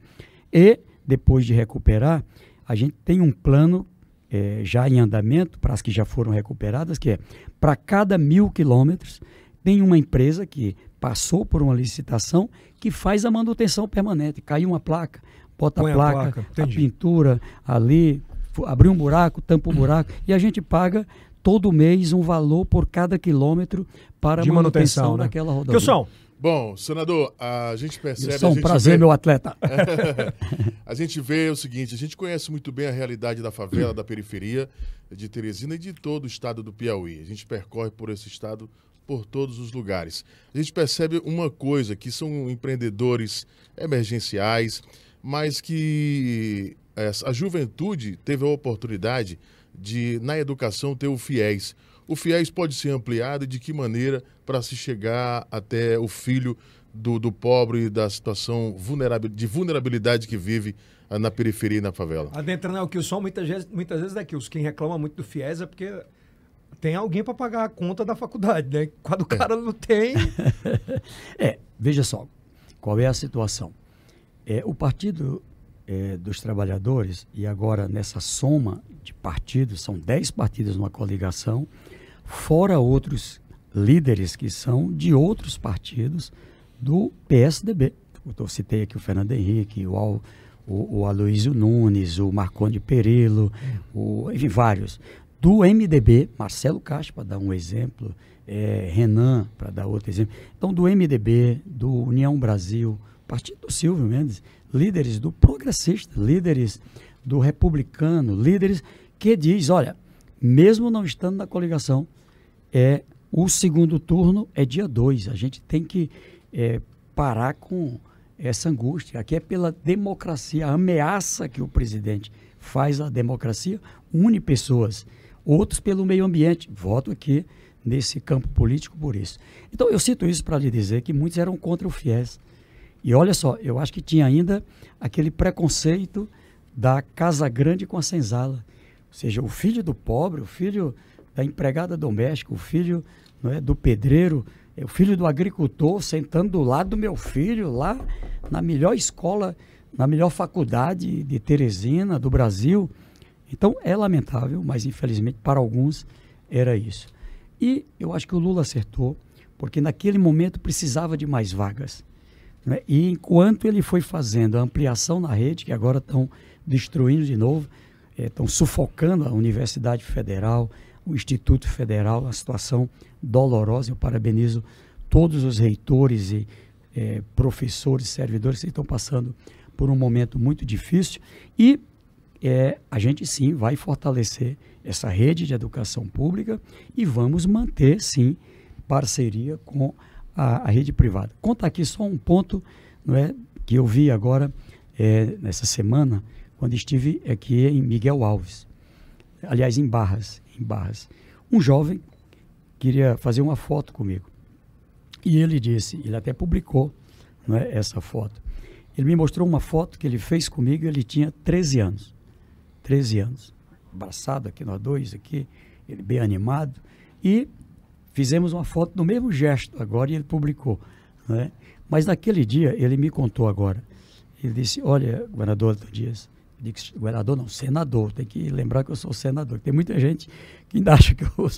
e depois de recuperar, a gente tem um plano é, já em andamento, para as que já foram recuperadas, que é para cada mil quilômetros tem uma empresa que passou por uma licitação que faz a manutenção permanente. Caiu uma placa, bota a placa, a, placa. a pintura ali, abriu um buraco, tampa o buraco, e a gente paga todo mês um valor por cada quilômetro para de manutenção, manutenção né? daquela rodovia. Wilson, Bom, senador, a gente percebe. Isso é um prazer, vê... meu atleta. a gente vê o seguinte: a gente conhece muito bem a realidade da favela, da periferia de Teresina e de todo o estado do Piauí. A gente percorre por esse estado por todos os lugares. A gente percebe uma coisa: que são empreendedores emergenciais, mas que a juventude teve a oportunidade de, na educação, ter o FIES o FIES pode ser ampliado e de que maneira para se chegar até o filho do, do pobre da situação vulnerabil, de vulnerabilidade que vive ah, na periferia e na favela? Adentrando ao que o som, muitas vezes, muitas vezes daqui, os quem reclama muito do FIES é porque tem alguém para pagar a conta da faculdade, né? Quando o cara não tem. é, veja só, qual é a situação? É, o Partido é, dos Trabalhadores, e agora nessa soma de partidos, são 10 partidos numa coligação, fora outros líderes que são de outros partidos do PSDB. Eu citei aqui o Fernando Henrique, o, Al, o, o Aloysio Nunes, o Marconde Perillo, o, enfim, vários. Do MDB, Marcelo Castro, para dar um exemplo, é, Renan, para dar outro exemplo. Então, do MDB, do União Brasil, partido do Silvio Mendes, líderes do progressista, líderes do republicano, líderes que diz, olha, mesmo não estando na coligação, é o segundo turno é dia 2. A gente tem que é, parar com essa angústia. Aqui é pela democracia. A ameaça que o presidente faz à democracia une pessoas. Outros pelo meio ambiente. Voto aqui nesse campo político por isso. Então eu cito isso para lhe dizer que muitos eram contra o FIES. E olha só, eu acho que tinha ainda aquele preconceito da casa grande com a senzala. Ou seja, o filho do pobre, o filho da empregada doméstica, o filho não é, do pedreiro, é o filho do agricultor sentando do lado do meu filho lá na melhor escola, na melhor faculdade de Teresina, do Brasil. Então é lamentável, mas infelizmente para alguns era isso. E eu acho que o Lula acertou, porque naquele momento precisava de mais vagas. Né? E enquanto ele foi fazendo a ampliação na rede, que agora estão destruindo de novo, estão é, sufocando a Universidade Federal, o Instituto Federal, uma situação dolorosa. Eu parabenizo todos os reitores e é, professores, servidores que estão passando por um momento muito difícil. E é, a gente sim vai fortalecer essa rede de educação pública e vamos manter sim parceria com a, a rede privada. Conta aqui só um ponto não é, que eu vi agora é, nessa semana, quando estive aqui em Miguel Alves, aliás, em Barras, em Barras. Um jovem queria fazer uma foto comigo. E ele disse, ele até publicou não é, essa foto. Ele me mostrou uma foto que ele fez comigo, ele tinha 13 anos. 13 anos. Abraçado aqui nós dois, aqui, ele bem animado. E fizemos uma foto do mesmo gesto agora e ele publicou. Né? Mas naquele dia, ele me contou agora. Ele disse, olha, governador Dias, disse, governador não, senador, tem que lembrar que eu sou senador. Tem muita gente que ainda acha que eu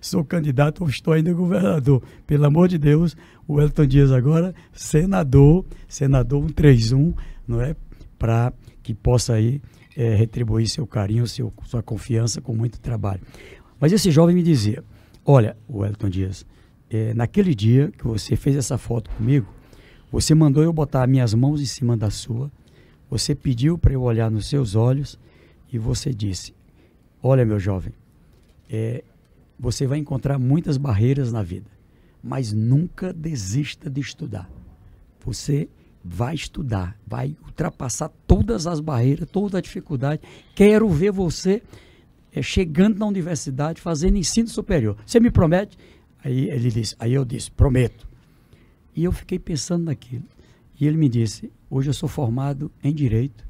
sou candidato ou estou ainda governador. Pelo amor de Deus, o Elton Dias agora, senador, senador 131, não é? Para que possa aí é, retribuir seu carinho, seu, sua confiança com muito trabalho. Mas esse jovem me dizia, olha, o Elton Dias, é, naquele dia que você fez essa foto comigo, você mandou eu botar minhas mãos em cima da sua, você pediu para eu olhar nos seus olhos e você disse: Olha, meu jovem, é, você vai encontrar muitas barreiras na vida, mas nunca desista de estudar. Você vai estudar, vai ultrapassar todas as barreiras, toda a dificuldade. Quero ver você é, chegando na universidade, fazendo ensino superior. Você me promete? Aí ele disse, aí eu disse, prometo. E eu fiquei pensando naquilo. E ele me disse: hoje eu sou formado em direito.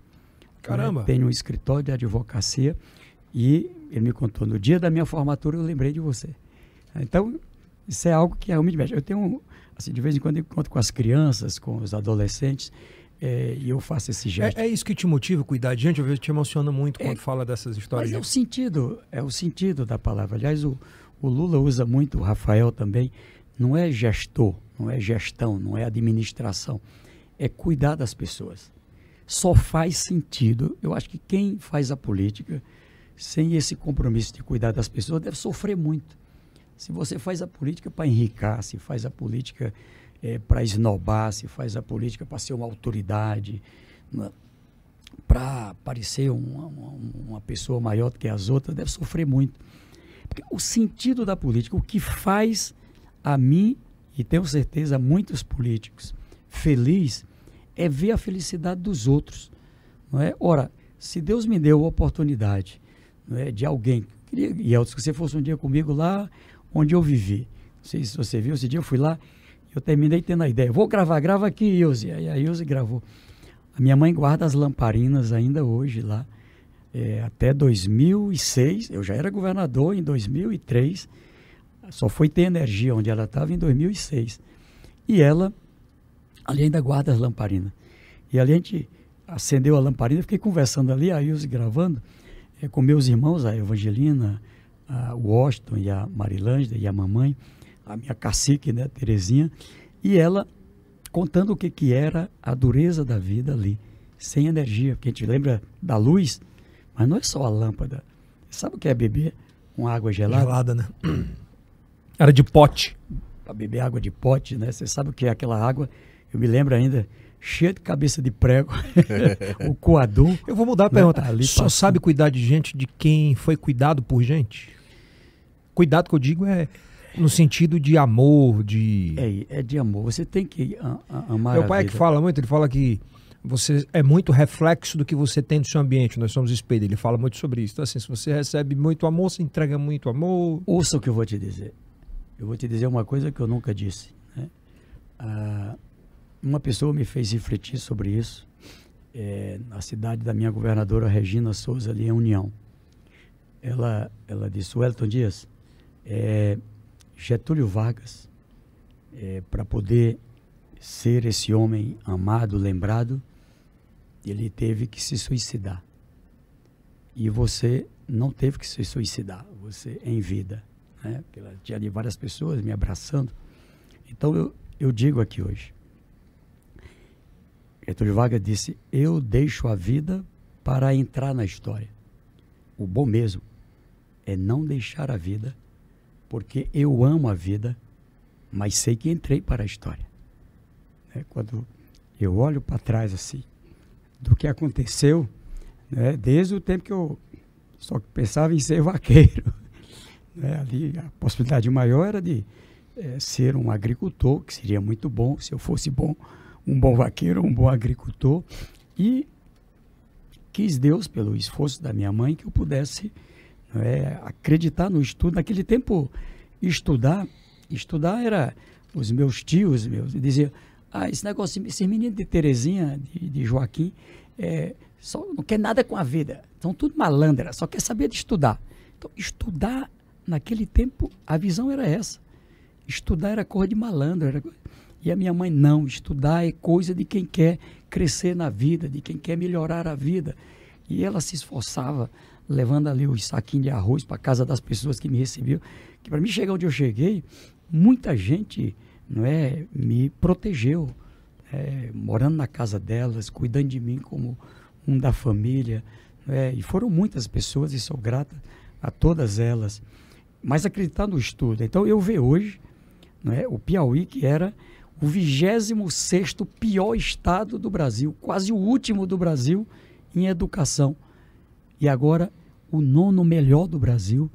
Caramba! Né? Tenho um escritório de advocacia e ele me contou: no dia da minha formatura eu lembrei de você. Então, isso é algo que realmente mexe. Eu tenho, assim, de vez em quando eu encontro com as crianças, com os adolescentes. É, e eu faço esse gesto. É, é, isso que te motiva cuidar de gente? Eu vejo que te emociona muito quando é, fala dessas histórias. Mas é o sentido, é o sentido da palavra. Aliás, o, o Lula usa muito, o Rafael também, não é gestor, não é gestão, não é administração é cuidar das pessoas. Só faz sentido, eu acho que quem faz a política sem esse compromisso de cuidar das pessoas deve sofrer muito. Se você faz a política para enricar, se faz a política é, para esnobar, se faz a política para ser uma autoridade, para parecer uma, uma, uma pessoa maior do que as outras, deve sofrer muito. Porque o sentido da política, o que faz a mim, e tenho certeza muitos políticos, feliz é ver a felicidade dos outros. Não é? Ora, se Deus me deu a oportunidade não é, de alguém, queria, e eu, se você fosse um dia comigo lá onde eu vivi, não sei se você viu, esse dia eu fui lá, eu terminei tendo a ideia, vou gravar, grava aqui, Ilse. Aí a Ilse gravou. A minha mãe guarda as lamparinas ainda hoje lá, é, até 2006, eu já era governador em 2003, só foi ter energia onde ela estava em 2006. E ela ali ainda guarda as lamparinas. E ali a gente acendeu a lamparina, fiquei conversando ali, a Ilse gravando, é, com meus irmãos, a Evangelina, a Washington e a Marilângela e a mamãe, a minha cacique, né, Terezinha, e ela contando o que, que era a dureza da vida ali, sem energia, porque a gente lembra da luz, mas não é só a lâmpada. Sabe o que é beber uma água gelada? Gelada, né? Era de pote. Para beber água de pote, né? Você sabe o que é aquela água? Eu me lembro ainda, cheia de cabeça de prego, o coador. Eu vou mudar a pergunta. Né? Ali Só passando. sabe cuidar de gente de quem foi cuidado por gente? Cuidado que eu digo é no sentido de amor, de. É, é de amor. Você tem que amar. Meu pai é que fala muito, ele fala que você é muito reflexo do que você tem no seu ambiente. Nós somos espelho. Ele fala muito sobre isso. Então, assim, se você recebe muito amor, você entrega muito amor. Ouça o que eu vou te dizer. Eu vou te dizer uma coisa que eu nunca disse. Né? Ah, uma pessoa me fez refletir sobre isso é, na cidade da minha governadora Regina Souza, ali em União. Ela, ela disse: Wellington Dias, é, Getúlio Vargas, é, para poder ser esse homem amado, lembrado, ele teve que se suicidar. E você não teve que se suicidar, você em vida. Né? Tinha ali várias pessoas me abraçando. Então eu, eu digo aqui hoje. Getúlio Vargas disse: Eu deixo a vida para entrar na história. O bom mesmo é não deixar a vida, porque eu amo a vida, mas sei que entrei para a história. É, quando eu olho para trás assim, do que aconteceu, né, desde o tempo que eu só pensava em ser vaqueiro. Né, ali a possibilidade maior era de é, ser um agricultor, que seria muito bom se eu fosse bom, um bom vaqueiro, um bom agricultor. E quis Deus, pelo esforço da minha mãe, que eu pudesse é, acreditar no estudo. Naquele tempo, estudar, estudar era os meus tios, meus, diziam, ah, esse negócio, esse menino de Terezinha, de, de Joaquim, é, só não quer nada com a vida. São tudo malandra, só quer saber de estudar. Então, estudar, naquele tempo, a visão era essa. Estudar era coisa de malandro. Era... E a minha mãe, não, estudar é coisa de quem quer crescer na vida, de quem quer melhorar a vida. E ela se esforçava, levando ali os saquinhos de arroz para casa das pessoas que me recebiam. Que para mim chegar onde eu cheguei, muita gente não é, me protegeu, é, morando na casa delas, cuidando de mim como um da família. É, e foram muitas pessoas e sou grata a todas elas. Mas acreditar no estudo. Então eu vejo hoje é, o Piauí, que era o 26 pior estado do Brasil, quase o último do Brasil em educação. E agora o nono melhor do Brasil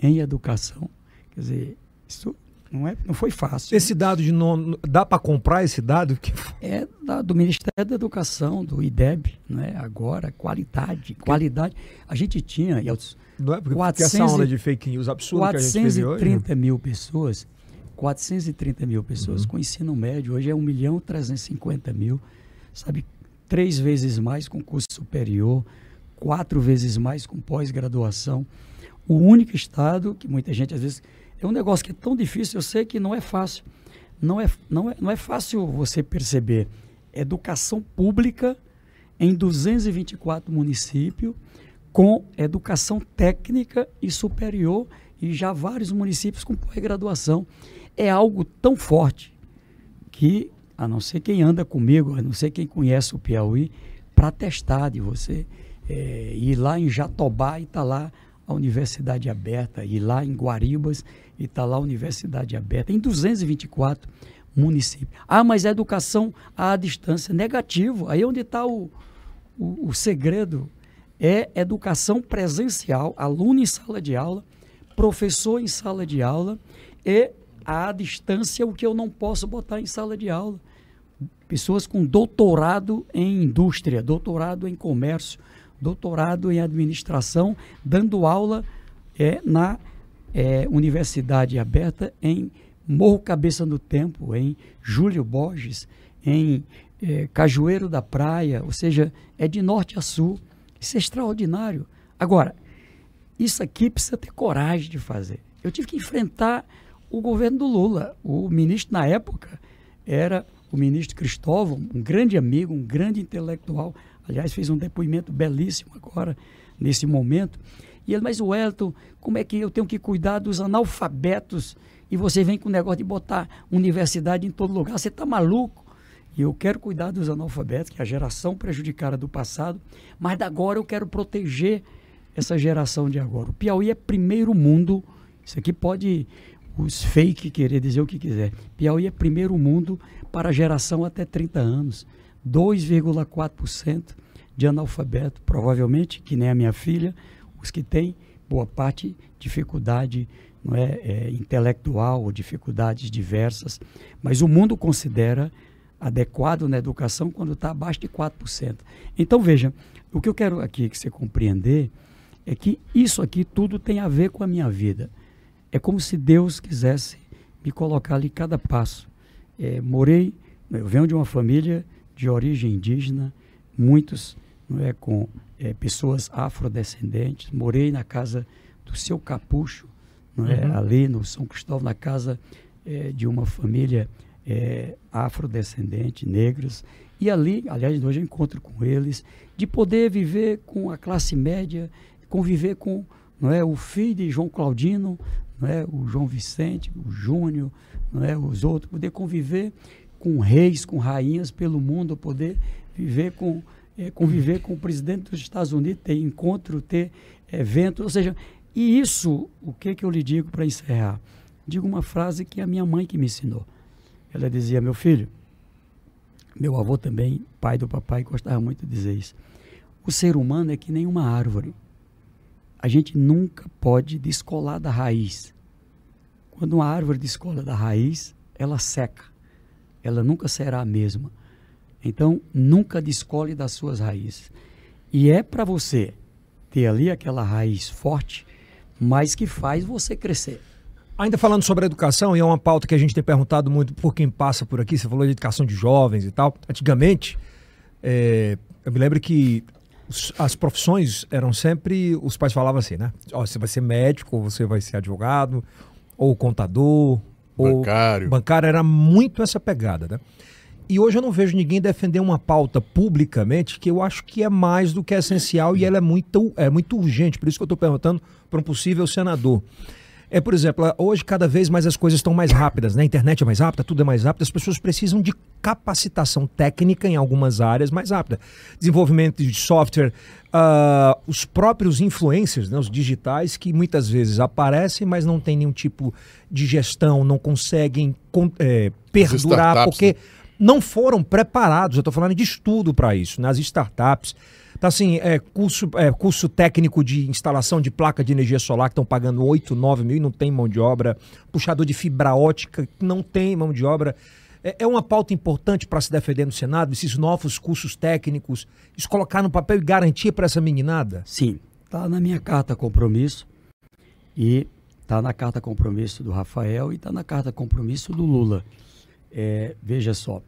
em educação. Quer dizer, isso não, é, não foi fácil. Esse dado de nono, dá para comprar esse dado? É da, do Ministério da Educação, do IDEB, né? agora, qualidade, qualidade. A gente tinha... Não é porque, 400, porque essa onda de fake news absurda que a gente teve hoje? 430 mil pessoas, 430 mil pessoas uhum. com ensino médio, hoje é 1 milhão 350 mil, sabe? Três vezes mais com curso superior, quatro vezes mais com pós-graduação. O único estado que muita gente às vezes é um negócio que é tão difícil, eu sei que não é fácil. Não é, não é, não é fácil você perceber educação pública em 224 municípios, com educação técnica e superior, e já vários municípios com pós-graduação. É algo tão forte que, a não ser quem anda comigo, a não ser quem conhece o Piauí, para testar de você é, ir lá em Jatobá e estar tá lá a universidade aberta, ir lá em Guaribas e está lá a universidade aberta, em 224 municípios. Ah, mas a educação à distância, negativo. Aí onde está o, o, o segredo. É educação presencial, aluno em sala de aula, professor em sala de aula e à distância o que eu não posso botar em sala de aula. Pessoas com doutorado em indústria, doutorado em comércio, doutorado em administração, dando aula é, na é, universidade aberta em Morro Cabeça no Tempo, em Júlio Borges, em é, Cajueiro da Praia, ou seja, é de norte a sul. Isso é extraordinário. Agora, isso aqui precisa ter coragem de fazer. Eu tive que enfrentar o governo do Lula. O ministro, na época, era o ministro Cristóvão, um grande amigo, um grande intelectual. Aliás, fez um depoimento belíssimo agora, nesse momento. E ele, mas o Elton, como é que eu tenho que cuidar dos analfabetos E você vem com o negócio de botar universidade em todo lugar. Você está maluco? E eu quero cuidar dos analfabetos, que é a geração prejudicada do passado, mas da agora eu quero proteger essa geração de agora. O Piauí é primeiro mundo. Isso aqui pode os fake querer dizer o que quiser. Piauí é primeiro mundo para a geração até 30 anos. 2,4% de analfabeto, provavelmente, que nem a minha filha, os que têm boa parte dificuldade não é, é intelectual ou dificuldades diversas, mas o mundo considera adequado na educação quando está abaixo de 4%. Então veja, o que eu quero aqui que você compreender é que isso aqui tudo tem a ver com a minha vida. É como se Deus quisesse me colocar ali cada passo. É, morei, eu venho de uma família de origem indígena, muitos não é, com é, pessoas afrodescendentes. Morei na casa do seu Capucho, não é, uhum. ali no São Cristóvão, na casa é, de uma família é, afrodescendente, negros. E ali, aliás, hoje eu encontro com eles, de poder viver com a classe média, conviver com não é, o filho de João Claudino, não é, o João Vicente, o Júnior, não é, os outros, poder conviver com reis, com rainhas pelo mundo, poder viver com é, conviver com o presidente dos Estados Unidos, ter encontro, ter evento, ou seja, e isso, o que que eu lhe digo para encerrar? Digo uma frase que a minha mãe que me ensinou. Ela dizia, meu filho, meu avô também, pai do papai, gostava muito de dizer isso. O ser humano é que nem uma árvore. A gente nunca pode descolar da raiz. Quando uma árvore descola da raiz, ela seca. Ela nunca será a mesma. Então, nunca descole das suas raízes. E é para você ter ali aquela raiz forte, mas que faz você crescer. Ainda falando sobre a educação, e é uma pauta que a gente tem perguntado muito por quem passa por aqui, você falou de educação de jovens e tal. Antigamente, é, eu me lembro que as profissões eram sempre. Os pais falavam assim, né? Oh, você vai ser médico, ou você vai ser advogado, ou contador, bancário. Bancário era muito essa pegada, né? E hoje eu não vejo ninguém defender uma pauta publicamente que eu acho que é mais do que essencial e ela é muito, é muito urgente. Por isso que eu estou perguntando para um possível senador. É, por exemplo, hoje cada vez mais as coisas estão mais rápidas, né? A internet é mais rápida, tudo é mais rápido, as pessoas precisam de capacitação técnica em algumas áreas mais rápida. Desenvolvimento de software, uh, os próprios influencers, né, os digitais, que muitas vezes aparecem, mas não tem nenhum tipo de gestão, não conseguem é, perdurar, porque. Né? não foram preparados. Eu estou falando de estudo para isso, nas startups. Tá assim, é, curso, é, curso técnico de instalação de placa de energia solar que estão pagando 8, 9 mil e não tem mão de obra. Puxador de fibra ótica não tem mão de obra. É, é uma pauta importante para se defender no Senado, esses novos cursos técnicos, isso colocar no papel e garantir para essa meninada? Sim, está na minha carta compromisso e está na carta compromisso do Rafael e está na carta compromisso do Lula. É, veja só,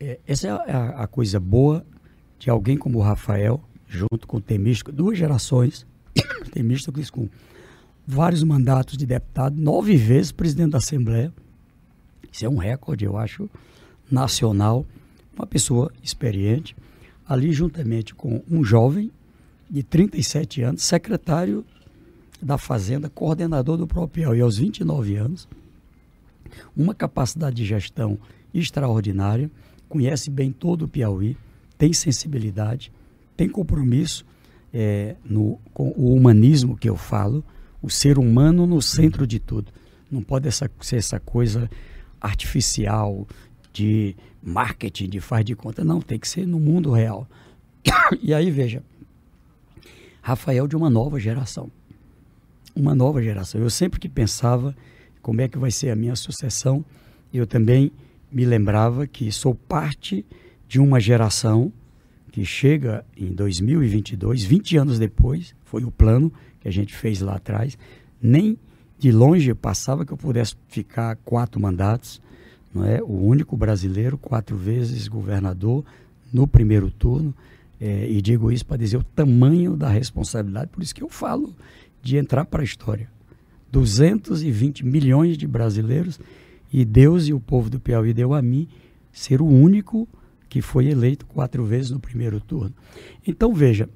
é, essa é a, a, coisa boa de alguém como o Rafael, junto com o Temístico, duas gerações, Temístico com vários mandatos de deputado, nove vezes presidente da Assembleia. Isso é um recorde, eu acho, nacional. Uma pessoa experiente, ali juntamente com um jovem de 37 anos, secretário da Fazenda, coordenador do próprio e aos 29 anos, uma capacidade de gestão extraordinária, conhece bem todo o Piauí, tem sensibilidade, tem compromisso é, no, com o humanismo que eu falo, o ser humano no centro de tudo. Não pode essa, ser essa coisa artificial de marketing, de faz de conta. Não, tem que ser no mundo real. E aí, veja, Rafael de uma nova geração. Uma nova geração. Eu sempre que pensava como é que vai ser a minha sucessão, eu também me lembrava que sou parte de uma geração que chega em 2022, 20 anos depois, foi o plano que a gente fez lá atrás, nem de longe passava que eu pudesse ficar quatro mandatos, não é? O único brasileiro, quatro vezes governador no primeiro turno, é, e digo isso para dizer o tamanho da responsabilidade, por isso que eu falo de entrar para a história. 220 milhões de brasileiros e Deus e o povo do Piauí deu a mim ser o único que foi eleito quatro vezes no primeiro turno. Então veja,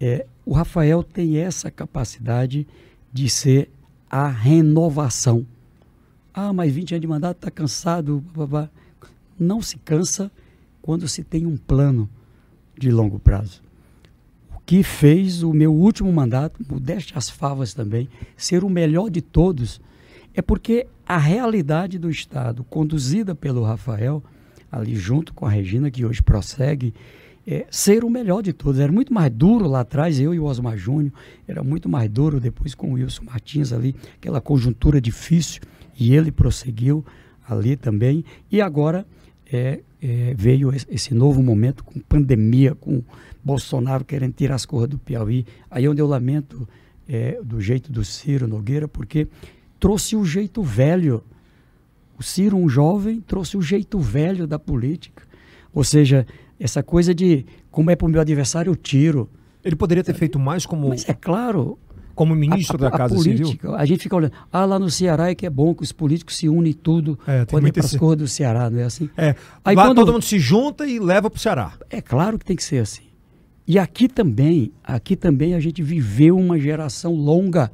é, o Rafael tem essa capacidade de ser a renovação Ah, mas 20 anos de mandato, está cansado. Blá, blá. Não se cansa quando se tem um plano de longo prazo. O que fez o meu último mandato, modeste as favas também, ser o melhor de todos, é porque a realidade do Estado, conduzida pelo Rafael, ali junto com a Regina, que hoje prossegue, é, ser o melhor de todos. Era muito mais duro lá atrás, eu e o Osmar Júnior, era muito mais duro depois com o Wilson Martins ali, aquela conjuntura difícil, e ele prosseguiu ali também. E agora é, é, veio esse novo momento com pandemia, com Bolsonaro querendo tirar as cores do Piauí. Aí é onde eu lamento é, do jeito do Ciro Nogueira, porque trouxe o jeito velho. O Ciro, um jovem, trouxe o jeito velho da política. Ou seja, essa coisa de como é para o meu adversário, eu tiro. Ele poderia ter feito mais como. Mas é claro. Como ministro a, a, da Casa a política, Civil? A gente fica olhando. Ah, lá no Ceará é que é bom que os políticos se unem tudo. É, podem ir para as cores do Ceará, não é assim? É. Aí lá quando... todo mundo se junta e leva para o Ceará. É claro que tem que ser assim. E aqui também, aqui também a gente viveu uma geração longa,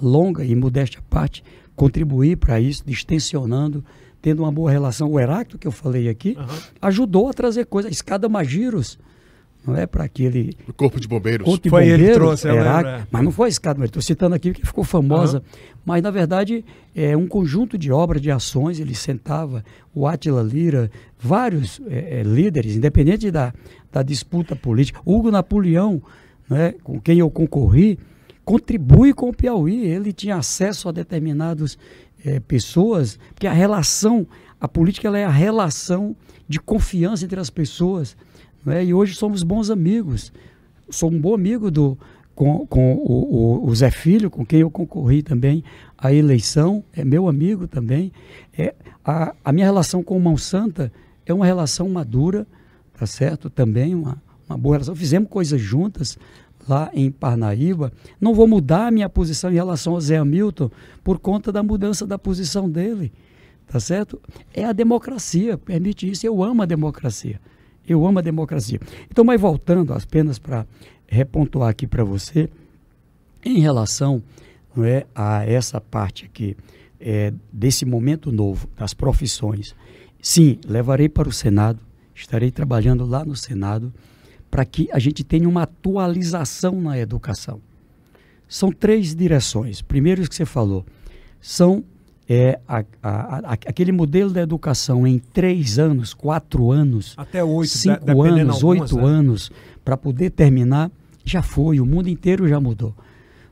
longa e modéstia à parte, contribuir para isso, distensionando, tendo uma boa relação. O Heráclito, que eu falei aqui, uhum. ajudou a trazer coisas. A escada Magiros, não é para aquele. O Corpo de Bombeiros. Corpo de foi bombeiros, ele que trouxe, Heráclito, Mas não foi a escada Magiros. Estou citando aqui que ficou famosa. Uhum. Mas, na verdade, é um conjunto de obras, de ações. Ele sentava o Átila Lira, vários é, é, líderes, independente da, da disputa política. Hugo Napoleão, né, com quem eu concorri, contribui com o Piauí. Ele tinha acesso a determinadas é, pessoas, porque a relação, a política ela é a relação de confiança entre as pessoas. Né? E hoje somos bons amigos. Sou um bom amigo do, com, com o, o, o, Zé Filho, com quem eu concorri também à eleição, é meu amigo também. É, a, a minha relação com o Mão Santa é uma relação madura, tá certo? Também uma, uma boa relação. Fizemos coisas juntas, lá em Parnaíba, não vou mudar a minha posição em relação ao Zé Hamilton por conta da mudança da posição dele. Tá certo? É a democracia, permite isso. Eu amo a democracia. Eu amo a democracia. Então, mas voltando apenas para repontuar aqui para você, em relação não é, a essa parte aqui, é, desse momento novo das profissões, sim, levarei para o Senado, estarei trabalhando lá no Senado para que a gente tenha uma atualização na educação. São três direções. Primeiro, que você falou, são é, a, a, a, aquele modelo da educação em três anos, quatro anos, até oito, cinco anos, oito né? anos, para poder terminar, já foi. O mundo inteiro já mudou.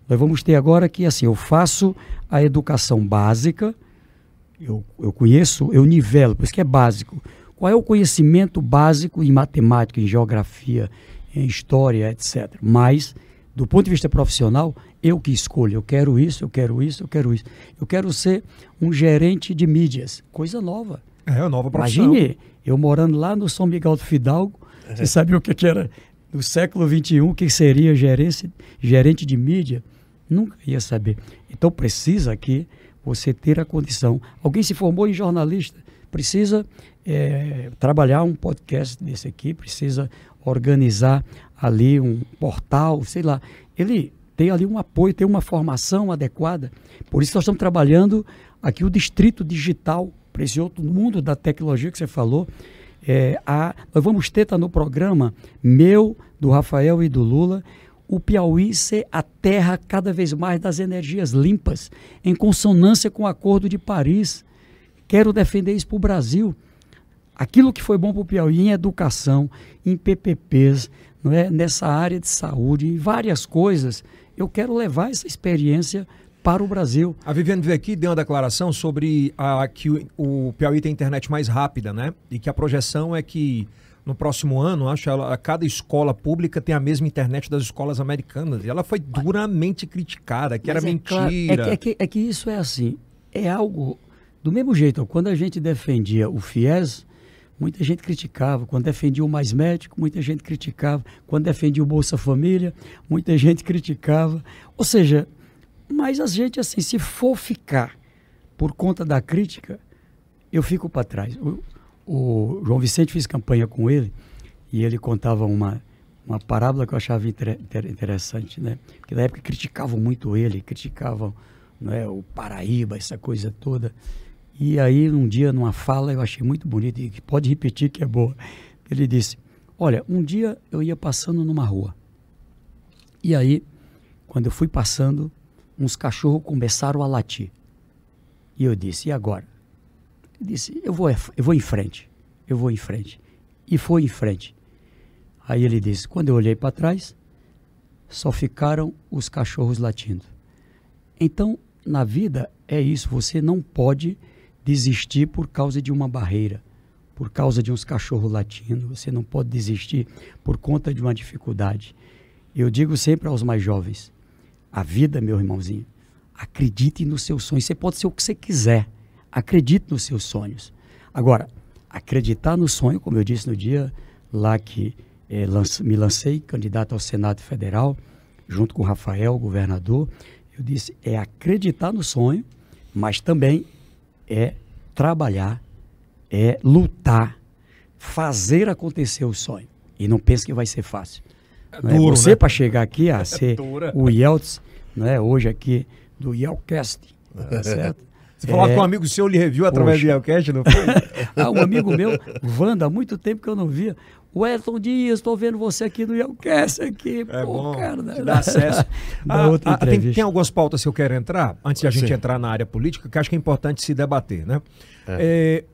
Nós vamos ter agora que assim, eu faço a educação básica, eu, eu conheço, eu nivelo, por isso que é básico. Qual é o conhecimento básico em matemática, em geografia, em história, etc. Mas, do ponto de vista profissional, eu que escolho. Eu quero isso, eu quero isso, eu quero isso. Eu quero ser um gerente de mídias. Coisa nova. É, nova profissão. Imagine eu morando lá no São Miguel do Fidalgo. É. Você sabia o que, que era no século XXI, o que seria gerente, gerente de mídia? Nunca ia saber. Então precisa aqui você ter a condição. Alguém se formou em jornalista, precisa é, trabalhar um podcast desse aqui, precisa organizar ali um portal, sei lá. Ele tem ali um apoio, tem uma formação adequada. Por isso nós estamos trabalhando aqui o distrito digital, para esse outro mundo da tecnologia que você falou. É, a, nós vamos ter tá, no programa meu, do Rafael e do Lula, o Piauí ser a terra cada vez mais das energias limpas, em consonância com o Acordo de Paris. Quero defender isso para o Brasil aquilo que foi bom para o Piauí em educação, em PPPs, não é? nessa área de saúde, em várias coisas, eu quero levar essa experiência para o Brasil. A Viviane veio aqui deu uma declaração sobre a, que o, o Piauí tem internet mais rápida, né? E que a projeção é que no próximo ano, acho, ela, cada escola pública tem a mesma internet das escolas americanas. E ela foi duramente criticada, que Mas era é mentira. Claro, é, que, é, que, é que isso é assim, é algo... Do mesmo jeito, quando a gente defendia o FIES, muita gente criticava. Quando defendia o Mais Médico, muita gente criticava. Quando defendia o Bolsa Família, muita gente criticava. Ou seja, mas a gente, assim, se for ficar por conta da crítica, eu fico para trás. O, o, João Vicente fez campanha com ele e ele contava uma, uma parábola que eu achava inter, inter, interessante, né? Porque na época criticavam muito ele, criticavam né, o Paraíba, essa coisa toda. E aí, um dia, numa fala, eu achei muito bonito, e pode repetir que é boa. Ele disse: Olha, um dia eu ia passando numa rua. E aí, quando eu fui passando, uns cachorros começaram a latir. E eu disse: E agora? Ele disse: Eu vou, eu vou em frente. Eu vou em frente. E foi em frente. Aí ele disse: Quando eu olhei para trás, só ficaram os cachorros latindo. Então, na vida, é isso. Você não pode desistir por causa de uma barreira, por causa de uns cachorros latindo, você não pode desistir por conta de uma dificuldade. Eu digo sempre aos mais jovens: a vida, meu irmãozinho, acredite nos seus sonhos. Você pode ser o que você quiser, acredite nos seus sonhos. Agora, acreditar no sonho, como eu disse no dia lá que eh, lance, me lancei candidato ao Senado Federal, junto com o Rafael, governador, eu disse: é acreditar no sonho, mas também é trabalhar, é lutar, fazer acontecer o sonho. E não pense que vai ser fácil. É é? duro, Você, né? para chegar aqui a é ser é o Yeltsin, não é? hoje aqui do Yelcast, tá certo? Você falou é... que um amigo seu lhe reviu através Poxa. do Yelcast, não foi? ah, um amigo meu, Wanda, há muito tempo que eu não via. Wellington Dias, estou vendo você aqui no Yelcast aqui. É Pô, bom, cara, né? dá acesso. ah, outra ah, tem, tem, algumas pautas que eu quero entrar, antes de a gente Sim. entrar na área política, que acho que é importante se debater, né? É.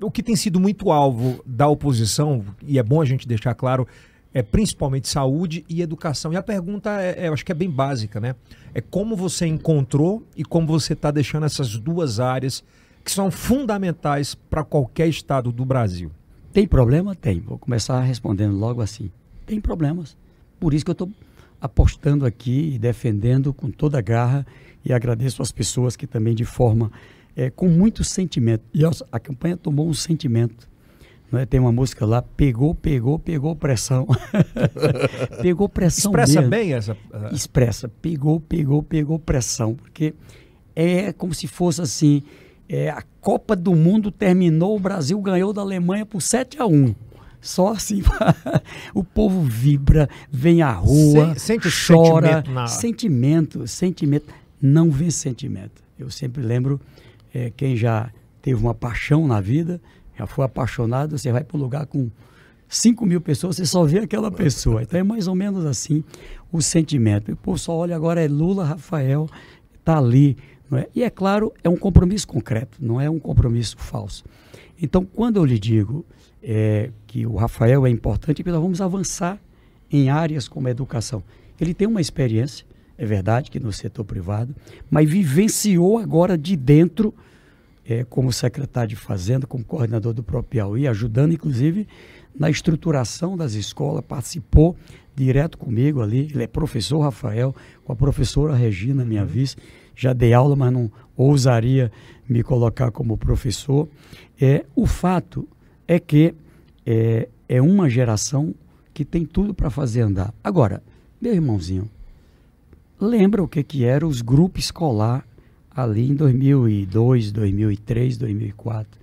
É, o que tem sido muito alvo da oposição, e é bom a gente deixar claro, é principalmente saúde e educação. E a pergunta, é, é, eu acho que é bem básica, né? É como você encontrou e como você está deixando essas duas áreas que são fundamentais para qualquer estado do Brasil. Tem problema? Tem. Vou começar respondendo logo assim. Tem problemas. Por isso que eu estou apostando aqui e defendendo com toda a garra e agradeço às pessoas que também de forma é, com muito sentimento. E a, campanha tomou um sentimento. Não é? Tem uma música lá, pegou, pegou, pegou pressão. pegou pressão Expressa mesmo. bem essa... Uh... Expressa. Pegou, pegou, pegou pressão. Porque é como se fosse assim é, a Copa do Mundo terminou, o Brasil ganhou da Alemanha por 7 a 1 só assim o povo vibra, vem à rua, Sente chora, sentimento, na... sentimento, sentimento, não vê sentimento. Eu sempre lembro é, quem já teve uma paixão na vida, já foi apaixonado, você vai para um lugar com 5 mil pessoas, você só vê aquela pessoa. Então é mais ou menos assim o sentimento. O povo só olha agora, é Lula, Rafael, está ali é? E é claro, é um compromisso concreto, não é um compromisso falso. Então, quando eu lhe digo é, que o Rafael é importante, nós vamos avançar em áreas como a educação. Ele tem uma experiência, é verdade que no setor privado, mas vivenciou agora de dentro, é, como secretário de Fazenda, como coordenador do próprio Piauí, ajudando inclusive na estruturação das escolas, participou direto comigo ali. Ele é professor Rafael, com a professora Regina, minha uhum. vice já dei aula, mas não ousaria me colocar como professor. É, o fato é que é, é uma geração que tem tudo para fazer andar. Agora, meu irmãozinho, lembra o que, que era os grupos escolar ali em 2002, 2003, 2004?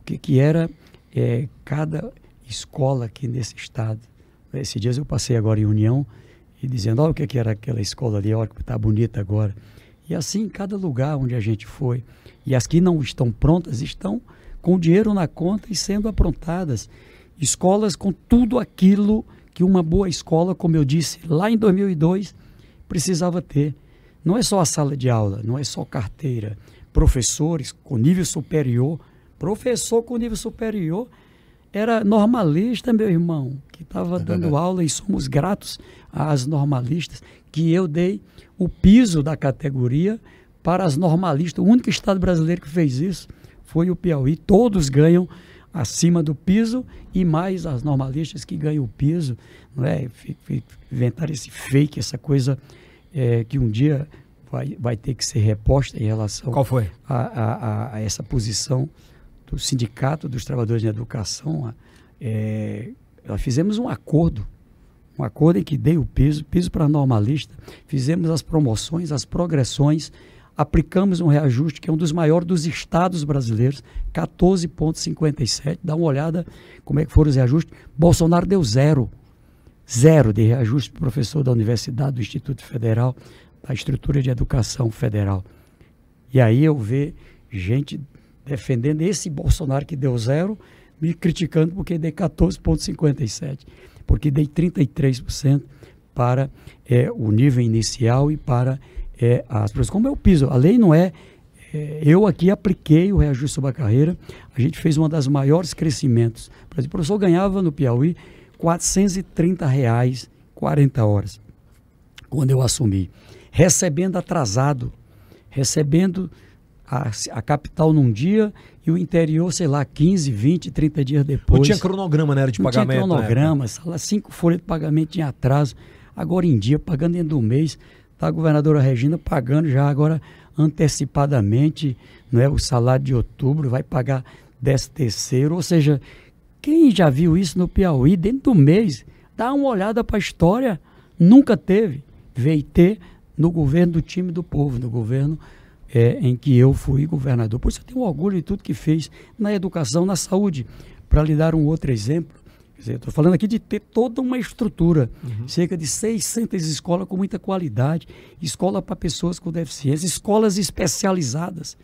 O que, que era é, cada escola aqui nesse estado? Esses dias eu passei agora em União e dizendo, olha o que, que era aquela escola ali, olha que está bonita agora. E assim, em cada lugar onde a gente foi. E as que não estão prontas estão com dinheiro na conta e sendo aprontadas. Escolas com tudo aquilo que uma boa escola, como eu disse lá em 2002, precisava ter. Não é só a sala de aula, não é só carteira. Professores com nível superior, professor com nível superior, era normalista, meu irmão, que estava dando aula e somos gratos às normalistas que eu dei o piso da categoria para as normalistas. O único estado brasileiro que fez isso foi o Piauí. Todos ganham acima do piso e mais as normalistas que ganham o piso. Não é? Inventar esse fake, essa coisa é, que um dia vai, vai ter que ser reposta em relação Qual foi? A, a, a essa posição do Sindicato dos Trabalhadores de Educação. É, nós fizemos um acordo um acordo em que dei o piso, piso para normalista, fizemos as promoções, as progressões, aplicamos um reajuste que é um dos maiores dos estados brasileiros, 14,57. Dá uma olhada como é que foram os reajustes. Bolsonaro deu zero, zero de reajuste para professor da Universidade, do Instituto Federal, da estrutura de educação federal. E aí eu ver gente defendendo esse Bolsonaro que deu zero, me criticando porque dei 14,57%, porque dei 33% para é, o nível inicial e para é, as pessoas. Como é o piso? A lei não é, é. Eu aqui apliquei o reajuste sobre a carreira, a gente fez uma das maiores crescimentos. Por exemplo, o professor ganhava no Piauí 430 reais 40 horas, quando eu assumi. Recebendo atrasado, recebendo a, a, capital num dia e o interior, sei lá, 15, 20, 30 dias depois. Não tinha cronograma, né? Era de não pagamento. Tinha cronograma, sala, cinco folhas de pagamento em atraso. Agora em dia, pagando dentro do mês. Está a governadora Regina pagando já agora antecipadamente não é, o salário de outubro, vai pagar décimo terceiro. Ou seja, quem já viu isso no Piauí dentro do mês, dá uma olhada para a história, nunca teve. Veio ter no governo do time do povo, no governo é, em que eu fui governador. Por isso eu tenho orgulho de tudo que fez na educação, na saúde. Para lhe dar um outro exemplo, estou falando aqui de ter toda uma estrutura, uhum. cerca de 600 escolas com muita qualidade, escola para pessoas com deficiência, escolas especializadas,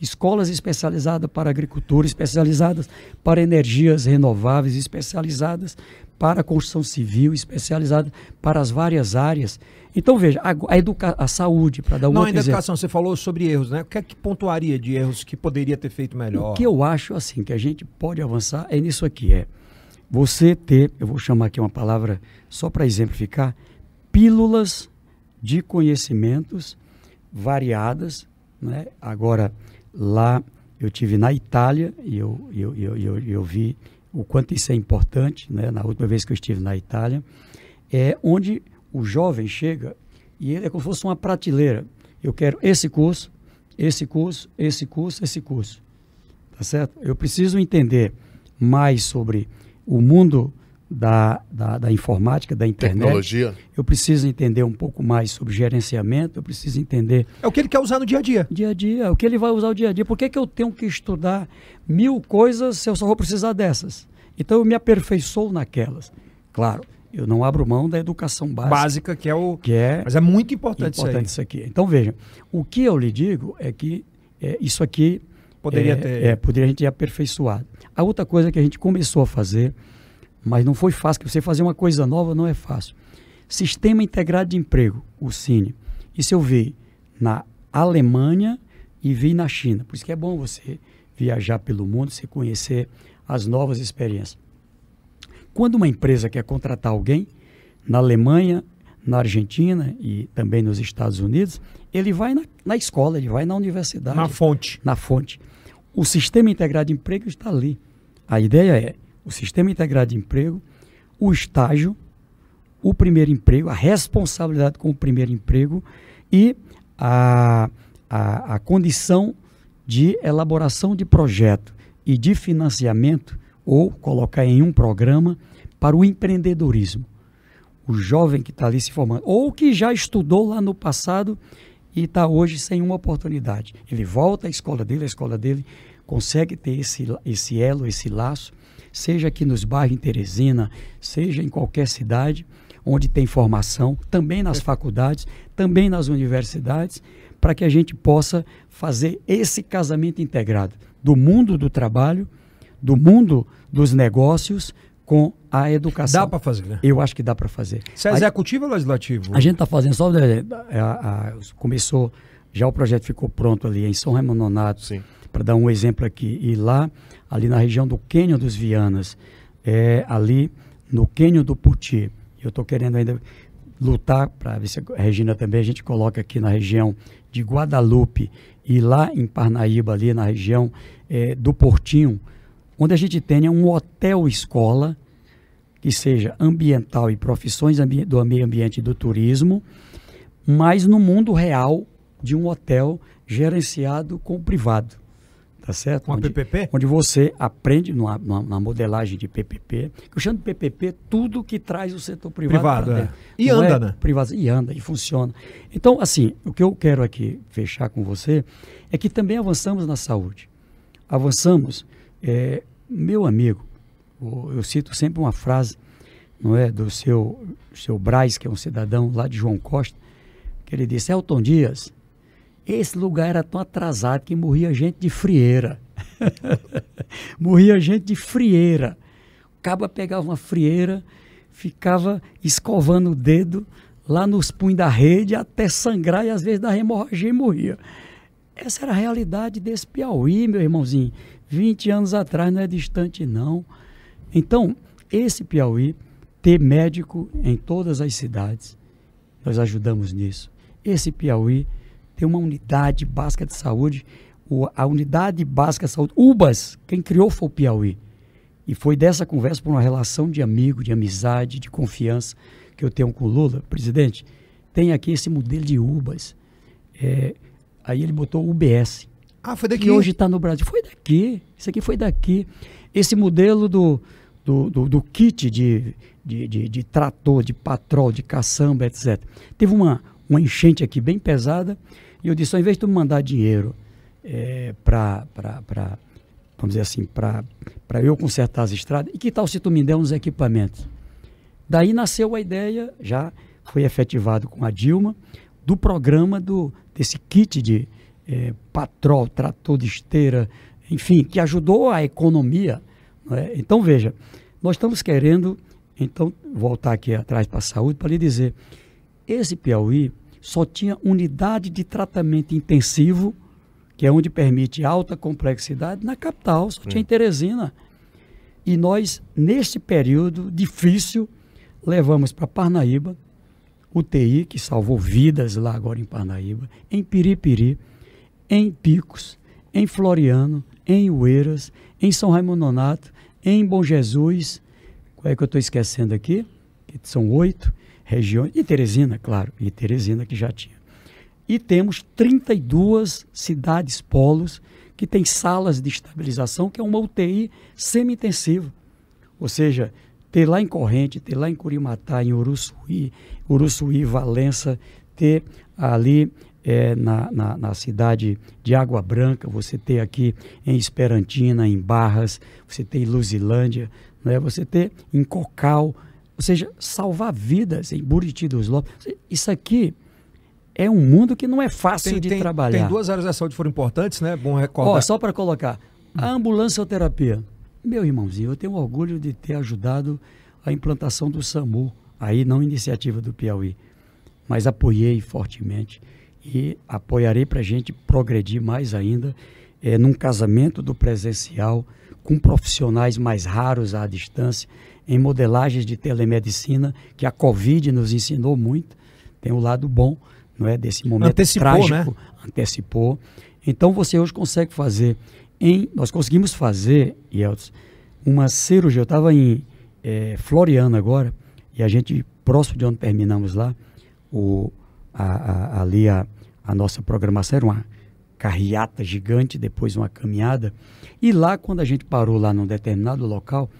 escolas especializadas para agricultura, especializadas para energias renováveis, especializadas para a construção civil, especializadas para as várias áreas. Então, veja, a, a, educa a saúde, para dar um Não, outro ainda educação, você falou sobre erros, né? O que é que pontuaria de erros que poderia ter feito melhor? O que eu acho, assim, que a gente pode avançar é nisso aqui, é você ter, eu vou chamar aqui uma palavra só para exemplificar, pílulas de conhecimentos variadas, né? Agora, lá eu tive na Itália e eu, eu, eu, eu, eu vi o quanto isso é importante, né? Na última vez que eu estive na Itália, é onde o jovem chega e ele é como se fosse uma prateleira. Eu quero esse curso, esse curso, esse curso, esse curso. Tá certo? Eu preciso entender mais sobre o mundo da, da, da, informática, da internet. Tecnologia. Eu preciso entender um pouco mais sobre gerenciamento, eu preciso entender. É o que ele quer usar no dia a dia. Dia a dia, é o que ele vai usar no dia a dia. Por que, que eu tenho que estudar mil coisas se eu só vou precisar dessas? Então eu me aperfeiçoo naquelas. Claro, eu não abro mão da educação básica. Básica, que é o. Que é Mas é muito importante, importante isso, isso aqui. Então, veja, o que eu lhe digo é que é, isso aqui. Poderia é, ter. É, poderia a gente ir aperfeiçoado. A outra coisa que a gente começou a fazer, mas não foi fácil, que você fazer uma coisa nova não é fácil. Sistema Integrado de Emprego, o Cine. Isso eu vi na Alemanha e vi na China. Por isso que é bom você viajar pelo mundo, você conhecer as novas experiências. Quando uma empresa quer contratar alguém, na Alemanha, na Argentina e também nos Estados Unidos, ele vai na, na escola, ele vai na universidade. Na fonte. Na fonte. O sistema integrado de emprego está ali. A ideia é o sistema integrado de emprego, o estágio, o primeiro emprego, a responsabilidade com o primeiro emprego e a, a, a condição de elaboração de projeto e de financiamento ou colocar em um programa para o empreendedorismo. O jovem que está ali se formando, ou que já estudou lá no passado e está hoje sem uma oportunidade. Ele volta à escola dele, a escola dele consegue ter esse, esse elo, esse laço, seja aqui nos bairros em Teresina, seja em qualquer cidade onde tem formação, também nas faculdades, também nas universidades, para que a gente possa fazer esse casamento integrado do mundo do trabalho do mundo dos negócios com a educação. Dá para fazer, né? Eu acho que dá para fazer. Você é executivo ou legislativo? A gente está fazendo só. É, a, a, começou, já o projeto ficou pronto ali em São Raimundo Nonato. Para dar um exemplo aqui. E lá, ali na região do Quênio dos Vianas, é, ali no Quênio do Puti, eu estou querendo ainda lutar para ver se a Regina também a gente coloca aqui na região de Guadalupe e lá em Parnaíba, ali na região é, do Portinho, onde a gente tenha um hotel escola que seja ambiental e profissões do meio ambiente e do turismo, mas no mundo real de um hotel gerenciado com o privado. Tá certo? Uma onde, PPP? Onde você aprende numa, numa, modelagem de PPP. Eu chamo de PPP tudo que traz o setor privado. Privado, é. E Não anda, é né? Privado, e anda, e funciona. Então, assim, o que eu quero aqui fechar com você é que também avançamos na saúde. Avançamos é, meu amigo, eu cito sempre uma frase, não é, do seu, seu Braz, que é um cidadão lá de João Costa, que ele disse, Elton Dias, esse lugar era tão atrasado que morria gente de frieira. morria gente de frieira. O caba pegava uma frieira, ficava escovando o dedo lá nos punhos da rede até sangrar e às vezes da hemorragia e morria. Essa era a realidade desse Piauí, meu irmãozinho. 20 anos atrás não é distante, não. Então, esse Piauí, ter médico em todas as cidades, nós ajudamos nisso. Esse Piauí tem uma unidade básica de saúde, a unidade básica de saúde, UBAS, quem criou foi o Piauí. E foi dessa conversa, por uma relação de amigo, de amizade, de confiança que eu tenho com o Lula, presidente, tem aqui esse modelo de UBAS. É, aí ele botou UBS. Ah, foi daqui? Que hoje está no Brasil. Foi daqui. Isso aqui foi daqui. Esse modelo do, do, do, do kit de, de, de, de, trator, de patrol, de caçamba, etc. Teve uma, uma enchente aqui bem pesada e eu disse, ao invés de tu mandar dinheiro é, para, vamos dizer assim, para eu consertar as estradas, e que tal se tu me der uns equipamentos? Daí nasceu a ideia, já foi efetivado com a Dilma, do programa do, desse kit de é, patrol, trator de esteira, enfim, que ajudou a economia. É? Então, veja, nós estamos querendo, então, voltar aqui atrás para a saúde, para lhe dizer, esse Piauí só tinha unidade de tratamento intensivo, que é onde permite alta complexidade, na capital, só tinha em Teresina. E nós, neste período difícil, levamos para Parnaíba, UTI, que salvou vidas lá agora em Parnaíba, em Piripiri, em Picos, em Floriano, em Ueiras, em São Raimundo Nonato, em Bom Jesus, qual é que eu estou esquecendo aqui? São oito regiões, e Teresina, claro, e Teresina que já tinha. E temos 32 cidades polos que têm salas de estabilização, que é uma UTI semi-intensiva. Ou seja, ter lá em Corrente, ter lá em Curimatá, em Uruçuí, Uruçuí, Valença, ter ali é, na, na, na, cidade de Água Branca, você ter aqui em Esperantina, em Barras, você tem em Luzilândia, né? você ter em Cocal, ou seja, salvar vidas em Buriti dos Lopes. Isso aqui é um mundo que não é fácil tem, de tem, trabalhar. Tem duas áreas da saúde que foram importantes, né? Bom recordar. Ó, só para colocar, a ambulância terapia. Meu irmãozinho, eu tenho orgulho de ter ajudado a implantação do SAMU, aí não iniciativa do Piauí, mas apoiei fortemente e apoiarei para a gente progredir mais ainda é, num casamento do presencial com profissionais mais raros à distância, em modelagens de telemedicina, que a Covid nos ensinou muito, tem o um lado bom, não é desse momento antecipou, trágico, né? antecipou. Então você hoje consegue fazer em, nós conseguimos fazer, Yeltsin, uma cirurgia. Eu estava em é, Floriano agora, e a gente, próximo de onde terminamos lá, o, a, a, ali a, a nossa programação era uma carreata gigante, depois uma caminhada. E lá, quando a gente parou lá num determinado local,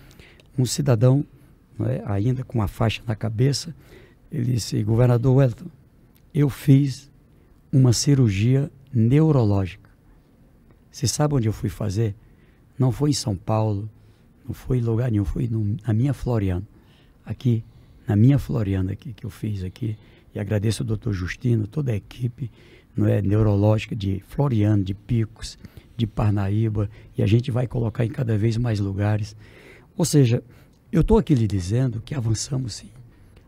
um cidadão, é, ainda com uma faixa na cabeça, ele disse, governador Wellington, eu fiz uma cirurgia neurológica. Você sabe onde eu fui fazer? Não foi em São Paulo, não foi em lugar nenhum, foi no, na minha Floriana. Aqui, na minha Floriana aqui, que eu fiz aqui. E agradeço ao doutor Justino, toda a equipe não é, neurológica de Floriano, de Picos, de Parnaíba. E a gente vai colocar em cada vez mais lugares. Ou seja, eu estou aqui lhe dizendo que avançamos sim.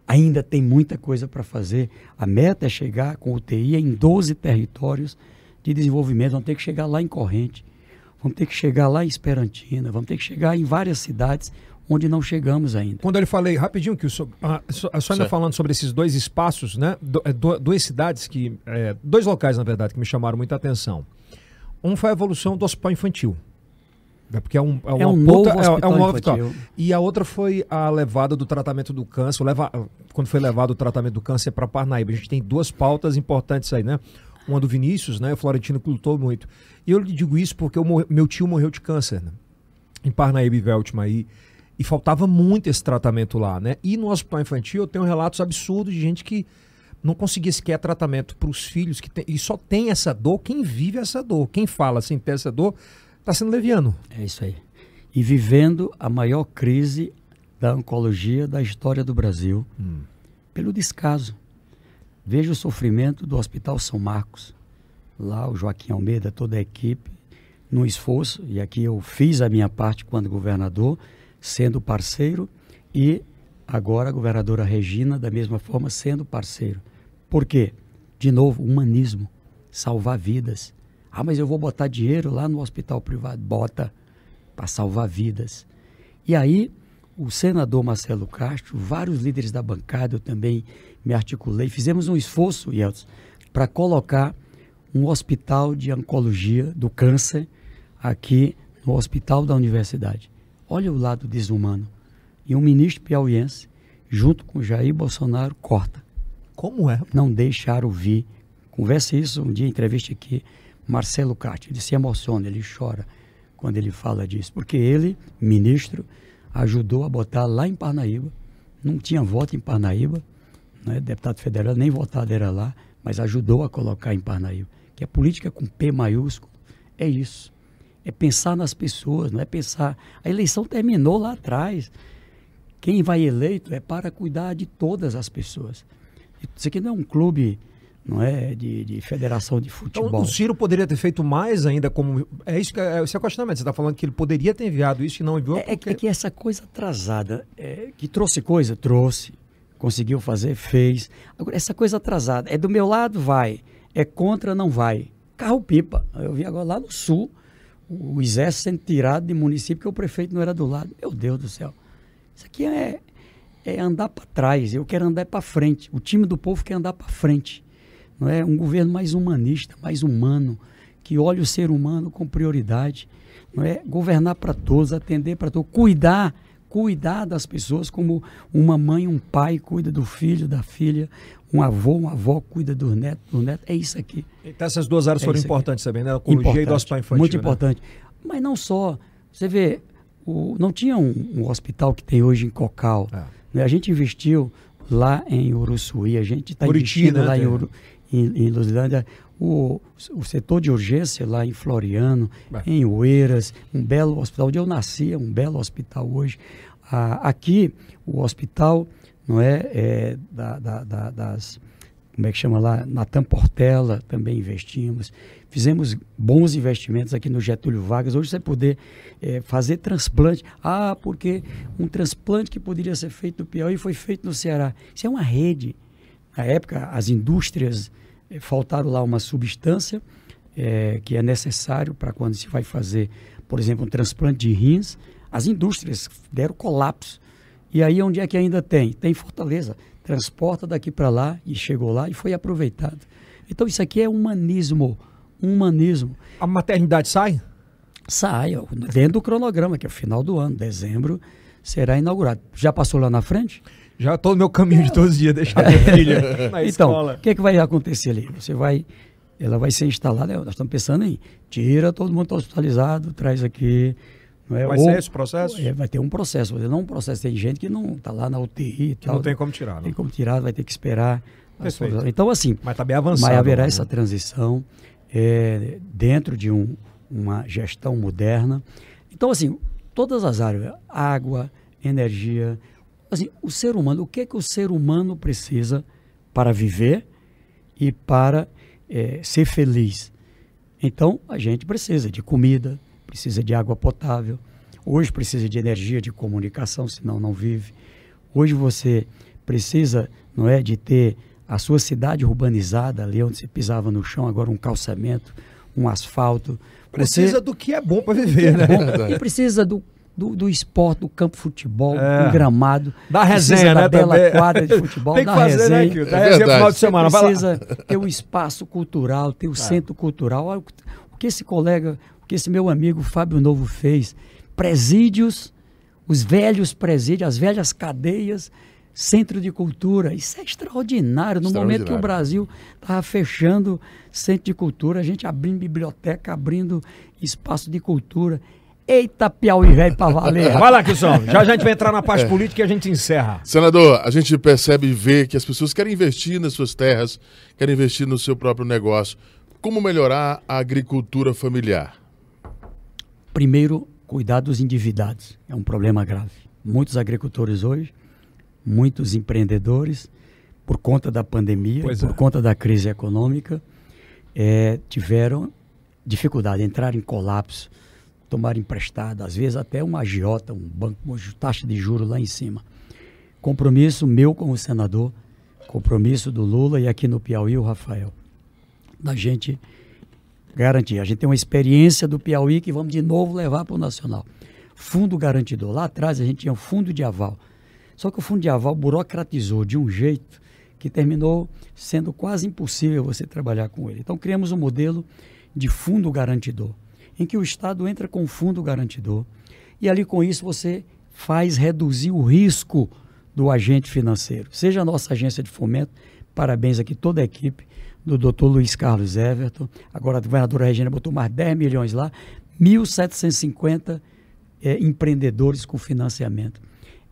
Ainda tem muita coisa para fazer. A meta é chegar com UTI em 12 territórios de desenvolvimento, vamos ter que chegar lá em Corrente, vamos ter que chegar lá em Esperantina, vamos ter que chegar em várias cidades onde não chegamos ainda. Quando ele falei rapidinho que o senhor, a, a senhora ainda falando sobre esses dois espaços, né? Do, é, do, duas cidades que, é, dois locais na verdade que me chamaram muita atenção. Um foi a evolução do hospital infantil. É porque é um, é, é um novo puta, hospital, é, um hospital. E a outra foi a levada do tratamento do câncer. Leva, quando foi levado o tratamento do câncer para Parnaíba. A gente tem duas pautas importantes aí, né? uma do Vinícius, né? O Florentino que lutou muito. E eu lhe digo isso porque morre, meu tio morreu de câncer, né? Em Parnaíba e Veltma aí. E faltava muito esse tratamento lá, né? E no hospital infantil eu tenho relatos absurdos de gente que não conseguia sequer tratamento para os filhos que tem, e só tem essa dor quem vive essa dor. Quem fala sem ter essa dor está sendo leviano. É isso aí. E vivendo a maior crise da oncologia da história do Brasil hum. pelo descaso Veja o sofrimento do Hospital São Marcos. Lá o Joaquim Almeida, toda a equipe, no esforço, e aqui eu fiz a minha parte quando governador, sendo parceiro, e agora a governadora Regina, da mesma forma, sendo parceiro. Por quê? De novo, humanismo, salvar vidas. Ah, mas eu vou botar dinheiro lá no hospital privado. Bota para salvar vidas. E aí, o senador Marcelo Castro, vários líderes da bancada, eu também me articulei, fizemos um esforço, Yeltsin, para colocar um hospital de oncologia do câncer aqui no hospital da universidade. Olha o lado desumano. E um ministro piauiense, junto com Jair Bolsonaro, corta. Como é? Não deixaram vir. Conversa isso um dia, entrevista aqui, Marcelo Castro. Ele se emociona, ele chora quando ele fala disso. Porque ele, ministro, ajudou a botar lá em Parnaíba. Não tinha voto em Parnaíba, né? deputado federal nem votado era lá, mas ajudou a colocar em Parnaíba. Que a política com P maiúsculo é isso. É pensar nas pessoas, não é pensar. A eleição terminou lá atrás. Quem vai eleito é para cuidar de todas as pessoas. Isso aqui não é um clube não é de, de federação de futebol. Então, o Ciro poderia ter feito mais ainda como é isso que é, esse é o questionamento. Você está falando que ele poderia ter enviado isso e não enviou? É, é porque... é que essa coisa atrasada é, que trouxe coisa trouxe, conseguiu fazer fez. Agora essa coisa atrasada é do meu lado vai, é contra não vai. Carro pipa. Eu vi agora lá no sul o exército sendo tirado de município que o prefeito não era do lado. Meu Deus do céu. Isso aqui é, é andar para trás. Eu quero andar para frente. O time do povo quer andar para frente. Não é um governo mais humanista, mais humano, que olha o ser humano com prioridade. Não é governar para todos, atender para todos, cuidar, cuidar das pessoas como uma mãe, um pai cuida do filho, da filha, um avô, uma avó cuida do neto, do neto. É isso aqui. Então essas duas áreas é foram importantes também, né? Oncologia e do hospital infantil. Muito né? importante. Mas não só. Você vê, o, não tinha um, um, hospital que tem hoje em Cocal. É. Né? A gente investiu lá em Uruçuí, a gente está investindo né, lá em, Uru, em, em Lusilândia, o, o setor de urgência lá em Floriano, é. em Oeiras, um belo hospital, onde eu nasci, é um belo hospital hoje. Ah, aqui, o hospital não é, é da, da, da, das como é que chama lá, Natan Portela também investimos. Fizemos bons investimentos aqui no Getúlio Vargas. Hoje você poder é, fazer transplante. Ah, porque um transplante que poderia ser feito no Piauí foi feito no Ceará. Isso é uma rede. Na época, as indústrias é, faltaram lá uma substância é, que é necessário para quando se vai fazer, por exemplo, um transplante de rins. As indústrias deram colapso. E aí onde é que ainda tem? Tem Fortaleza transporta daqui para lá e chegou lá e foi aproveitado. Então isso aqui é humanismo, humanismo. A maternidade sai? Sai, dentro do cronograma, que é o final do ano, dezembro, será inaugurado. Já passou lá na frente? Já estou no meu caminho de todos os dias, deixar minha filha na então, o que, é que vai acontecer ali? Você vai, ela vai ser instalada, nós estamos pensando em tira todo mundo tá hospitalizado, traz aqui é? Vai Ou, ser esse processo? É, vai ter um processo, não um processo. Tem gente que não está lá na UTI. Que não tem como tirar. Não. Tem como tirar, vai ter que esperar. Então, assim. Mas está bem avançado. Mas haverá né? essa transição é, dentro de um, uma gestão moderna. Então, assim, todas as áreas, água, energia. Assim, o ser humano, o que é que o ser humano precisa para viver e para é, ser feliz? Então, a gente precisa de comida, precisa de água potável, hoje precisa de energia, de comunicação, senão não vive. Hoje você precisa, não é, de ter a sua cidade urbanizada, ali onde você pisava no chão, agora um calçamento, um asfalto. Precisa você... do que é bom para viver, né? É e precisa do, do, do, esporte, do campo de futebol, é. do gramado. Da resenha, da né? bela também. quadra de futebol, Tem que da fazer, resenha. Né, da é resenha final de semana. precisa ter um espaço cultural, ter o um é. centro cultural. O que esse colega, que esse meu amigo Fábio Novo fez. Presídios, os velhos presídios, as velhas cadeias, centro de cultura. Isso é extraordinário. No extraordinário. momento que o Brasil estava fechando centro de cultura, a gente abrindo biblioteca, abrindo espaço de cultura. Eita, Piauí velho para valer. Vai lá, Kilson. Já a gente vai entrar na parte é. política e a gente encerra. Senador, a gente percebe e vê que as pessoas querem investir nas suas terras, querem investir no seu próprio negócio. Como melhorar a agricultura familiar? Primeiro, cuidar dos endividados. É um problema grave. Muitos agricultores hoje, muitos empreendedores, por conta da pandemia, pois por é. conta da crise econômica, é, tiveram dificuldade, entrar em colapso, tomar emprestado, às vezes até uma agiota, um banco com taxa de juros lá em cima. Compromisso meu como senador, compromisso do Lula e aqui no Piauí o Rafael, da gente garantir. A gente tem uma experiência do Piauí que vamos de novo levar para o Nacional. Fundo garantidor. Lá atrás a gente tinha o fundo de aval. Só que o fundo de aval burocratizou de um jeito que terminou sendo quase impossível você trabalhar com ele. Então criamos um modelo de fundo garantidor, em que o Estado entra com fundo garantidor e ali com isso você faz reduzir o risco do agente financeiro. Seja a nossa agência de fomento, parabéns aqui toda a equipe do doutor Luiz Carlos Everton, agora a governadora Regina botou mais 10 milhões lá, 1.750 é, empreendedores com financiamento.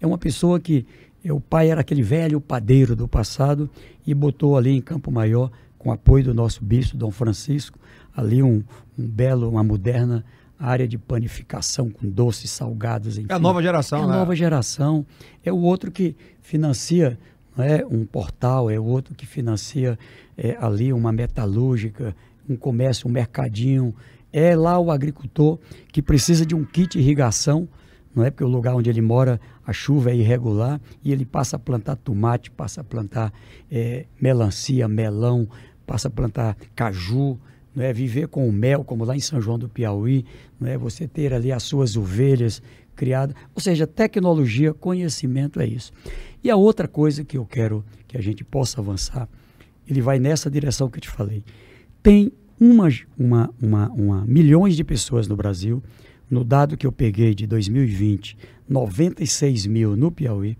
É uma pessoa que é, o pai era aquele velho padeiro do passado e botou ali em Campo Maior, com apoio do nosso bispo, Dom Francisco, ali um, um belo, uma moderna área de panificação com doces, salgados, enfim. É a nova geração, é a né? nova geração. É o outro que financia não é, um portal, é o outro que financia é, ali uma metalúrgica, um comércio, um mercadinho. É lá o agricultor que precisa de um kit irrigação, não é porque o lugar onde ele mora a chuva é irregular e ele passa a plantar tomate, passa a plantar é, melancia, melão, passa a plantar caju, não é? Viver com o mel, como lá em São João do Piauí, não é? Você ter ali as suas ovelhas criadas, ou seja, tecnologia, conhecimento é isso. E a outra coisa que eu quero que a gente possa avançar, ele vai nessa direção que eu te falei. Tem uma, uma, uma, uma milhões de pessoas no Brasil, no dado que eu peguei de 2020, 96 mil no Piauí,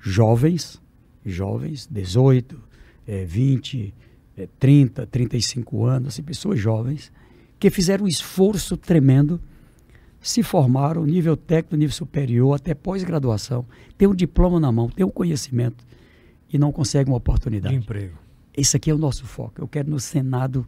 jovens, jovens, 18, é, 20, é, 30, 35 anos, assim, pessoas jovens, que fizeram um esforço tremendo, se formaram, nível técnico, nível superior, até pós-graduação, tem um diploma na mão, tem um conhecimento e não conseguem uma oportunidade. De emprego. Esse aqui é o nosso foco. Eu quero no Senado,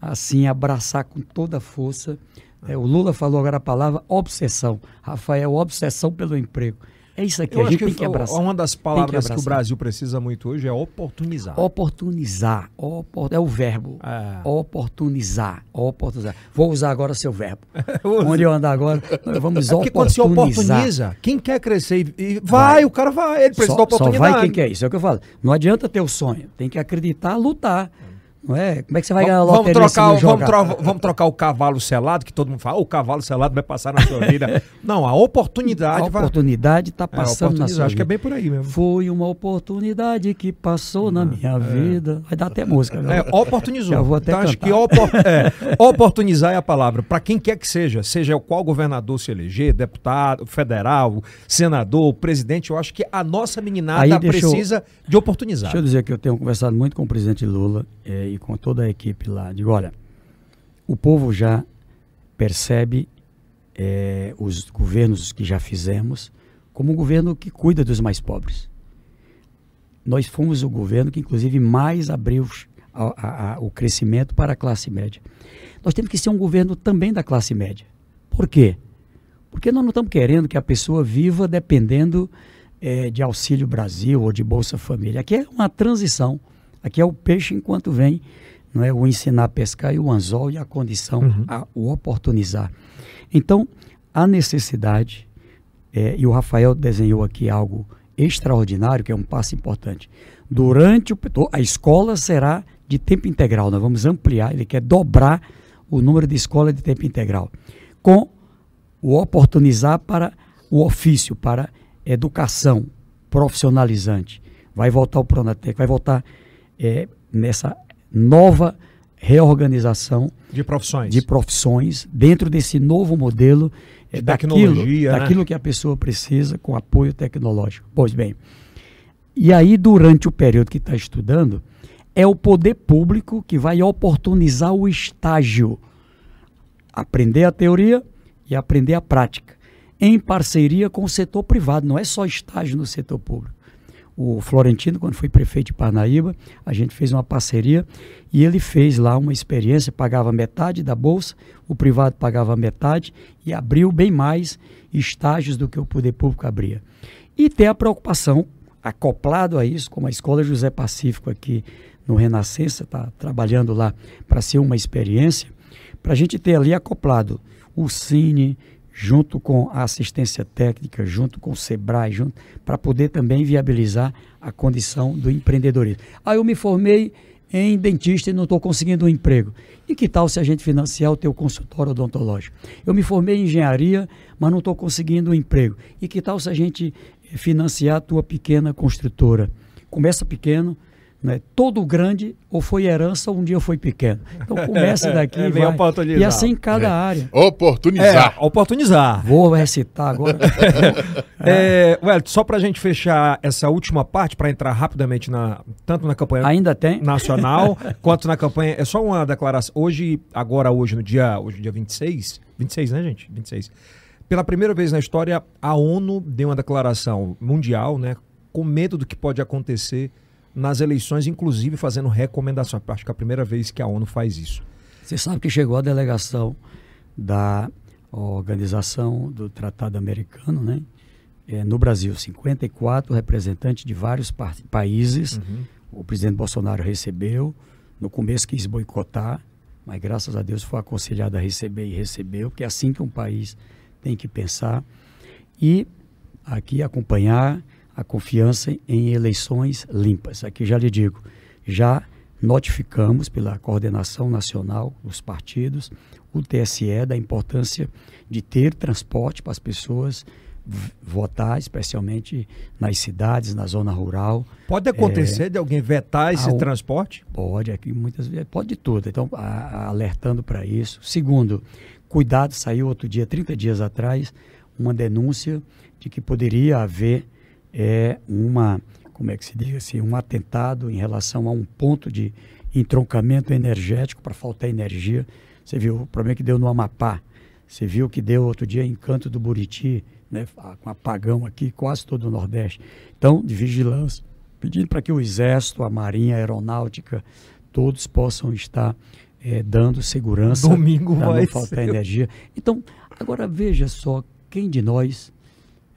assim, abraçar com toda a força. É, o Lula falou agora a palavra obsessão. Rafael, obsessão pelo emprego. É isso aqui, Eu a gente que, tem que abraçar. uma das palavras que, o abraçar. Brasil precisa muito hoje é oportunizar. Oportunizar. opor- é o verbo. É. Oportunizar. Oportunizar. Vou usar agora seu verbo. Onde eu andar agora, vamos É porque quando se oportunizar. oportuniza, quem quer crescer e, e vai, Vai. o cara vai, ele precisa só, da oportunidade. Só vai quem quer isso, é o que eu falo. Não adianta ter o sonho, tem que acreditar, lutar. Não é? Como é que você vai ganhar a Vamos, vamos loteria se trocar, o- vamos, tro- vamos trocar o cavalo selado, que todo mundo fala, "Oh, o cavalo selado vai passar na sua vida. Não, a oportunidade A vai. oportunidade está É, passando na oportunizar, sua acho que é vida. bem por aí mesmo. Foi uma oportunidade que passou na minha vida. Vai dar até música. É, oportunizou. Já vou até então, acho que opor- é, oportunizar é a palavra. Para quem quer que seja, seja qual governador se eleger, deputado, federal, senador, presidente, eu acho que a nossa meninada Aí deixa eu- precisa de oportunizar. Deixa eu dizer que eu tenho conversado muito com o presidente Lula eh, com toda a equipe lá. Digo, olha, o povo já percebe eh, os governos que já fizemos como um governo que cuida dos mais pobres. Nós fomos o governo que, inclusive, mais abriu a- a- a- o crescimento para a classe média. Nós temos que ser um governo também da classe média. Por quê? Porque nós não estamos querendo que a pessoa viva dependendo eh, de Auxílio Brasil ou de Bolsa Família. Aqui é uma transição. Aqui é o peixe enquanto vem, não é o ensinar a pescar e o anzol e a condição, a, o oportunizar. Então, a necessidade, eh, e o Rafael desenhou aqui algo extraordinário, que é um passo importante. Durante o a escola será de tempo integral. Nós vamos ampliar, ele quer dobrar o número de escolas de tempo integral. Com o oportunizar para o ofício, para educação profissionalizante. Vai voltar o Pronatec, vai voltar eh, nessa nova reorganização De profissões. de profissões dentro desse novo modelo eh, De daquilo, tecnologia, né? daquilo que a pessoa precisa com apoio tecnológico. Pois bem, e aí durante o período que está estudando, é o poder público que vai oportunizar o estágio, aprender a teoria e aprender a prática, em parceria com o setor privado, não é só estágio no setor público o Florentino, quando foi prefeito de Parnaíba, a gente fez uma parceria e ele fez lá uma experiência, pagava metade da bolsa, o privado pagava metade e abriu bem mais estágios do que o poder público abria. E tem a preocupação, acoplado a isso, como a Escola José Pacífico aqui no Renascença, está trabalhando lá para ser uma experiência, para a gente ter ali acoplado o Cine, junto com a assistência técnica, junto com o Sebrae, junto para poder também viabilizar a condição do empreendedorismo. Aí eu me formei em dentista e não estou conseguindo um emprego. E que tal se a gente financiar o teu consultório odontológico? Eu me formei em engenharia, mas não estou conseguindo um emprego. E que tal se a gente financiar a tua pequena construtora? Começa pequeno, né? Todo grande ou foi herança ou um dia foi pequeno. Então começa daqui é, vai, e assim em cada é. área. Oportunizar. É, oportunizar. Vou recitar agora. é, well, só para a gente fechar essa última parte, para entrar rapidamente na tanto na campanha Ainda tem? nacional quanto na campanha. É só uma declaração. Hoje, agora, hoje, no dia, hoje, dia 26, 26, né, gente? 26. Pela primeira vez na história, a ONU deu uma declaração mundial, né, com medo do que pode acontecer nas eleições, inclusive fazendo recomendações. Acho que é a primeira vez que a ONU faz isso. Você sabe que chegou a delegação da organização do Tratado Americano, né? É, no Brasil, 54 representantes de vários pa países. Uhum. O presidente Bolsonaro recebeu. No começo quis boicotar, mas graças a Deus foi aconselhado a receber e recebeu, porque é assim que um país tem que pensar. E aqui acompanhar a confiança em eleições limpas. Aqui já lhe digo, já notificamos pela coordenação nacional dos partidos, o TSE, da importância de ter transporte para as pessoas votar, especialmente nas cidades, na zona rural. Pode acontecer é, de alguém vetar esse ao, transporte? Pode, aqui muitas vezes, pode de tudo. Então, a, a, alertando para isso. Segundo, cuidado, saiu outro dia, 30 dias atrás, uma denúncia de que poderia haver é uma, como é que se diz assim, um atentado em relação a um ponto de entroncamento energético para faltar energia. Você viu o problema que deu no Amapá. Você viu que deu outro dia em Canto do Buriti, né, com apagão aqui, quase todo o Nordeste. Então, de vigilância, pedindo para que o Exército, a Marinha, a Aeronáutica, todos possam estar é, dando segurança para não faltar ser. energia. Então, agora veja só, quem de nós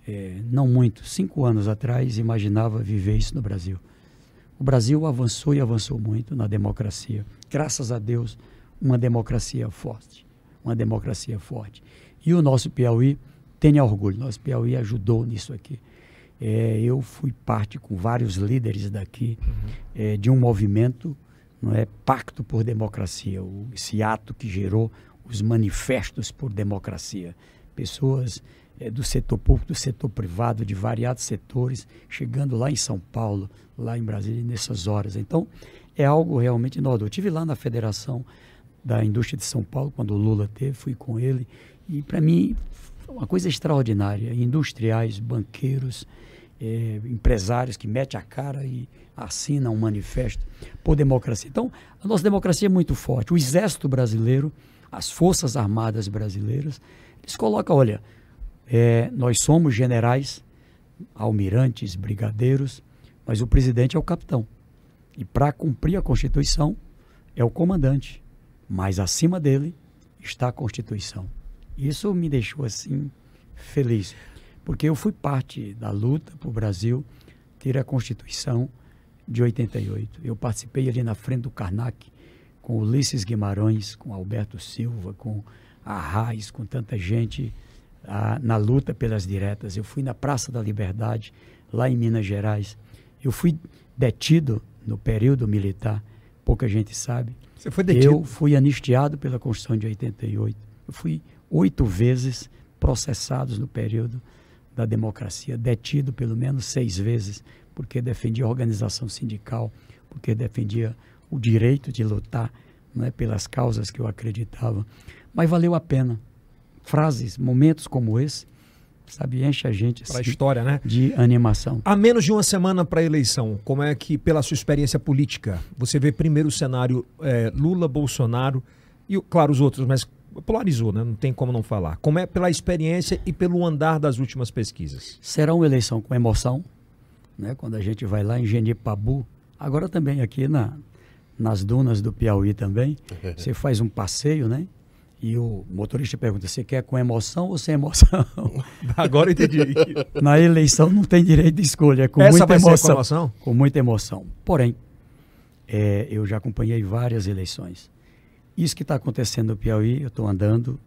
é, não muito, cinco anos atrás, imaginava viver isso no Brasil. O Brasil avançou e avançou muito na democracia. Graças a Deus, uma democracia forte. Uma democracia forte. E o nosso Piauí tem orgulho. Nosso Piauí ajudou nisso aqui. É, eu fui parte com vários líderes daqui uhum. é, de um movimento, não é, Pacto por Democracia, o, esse ato que gerou os manifestos por democracia. Pessoas é, do setor público, do setor privado, de variados setores, chegando lá em São Paulo, lá em Brasília, nessas horas. Então, é algo realmente inovador. Eu tive lá na Federação da Indústria de São Paulo, quando o Lula teve, fui com ele, e para mim, uma coisa extraordinária. Industriais, banqueiros, é, empresários que metem a cara e assinam um manifesto por democracia. Então, a nossa democracia é muito forte. O Exército Brasileiro, as Forças Armadas Brasileiras, eles colocam, olha, é, nós somos generais, almirantes, brigadeiros, mas o presidente é o capitão. E para cumprir a Constituição, é o comandante. Mas acima dele está a Constituição. Isso me deixou assim feliz, porque eu fui parte da luta para o Brasil ter a Constituição de 88. Eu participei ali na frente do Karnak com Ulisses Guimarães, com Alberto Silva, com a Raiz, com tanta gente a, na luta pelas diretas. Eu fui na Praça da Liberdade, lá em Minas Gerais. Eu fui detido no período militar, pouca gente sabe. Você foi detido? Eu fui anistiado pela Constituição de 88. Eu fui oito vezes processados no período da democracia, detido pelo menos seis vezes, porque defendia a organização sindical, porque defendia o direito de lutar não é, pelas causas que eu acreditava. Mas valeu a pena frases, momentos como esse, sabe, enche a gente assim, história, né? de animação. Há menos de uma semana para a eleição, como é que, pela sua experiência política, você vê primeiro o cenário é, Lula, Bolsonaro e, claro, os outros, mas polarizou, né? não tem como não falar. Como é pela experiência e pelo andar das últimas pesquisas? Será uma eleição com emoção, né? quando a gente vai lá em Genipabu, agora também aqui na, nas dunas do Piauí também, você faz um passeio, né? E o motorista pergunta: você quer com emoção ou sem emoção? Agora eu entendi. Na eleição não tem direito de escolha, é com Essa muita emoção, com emoção. Com muita emoção. Porém, é, eu já acompanhei várias eleições. isso que está acontecendo no Piauí, eu estou andando,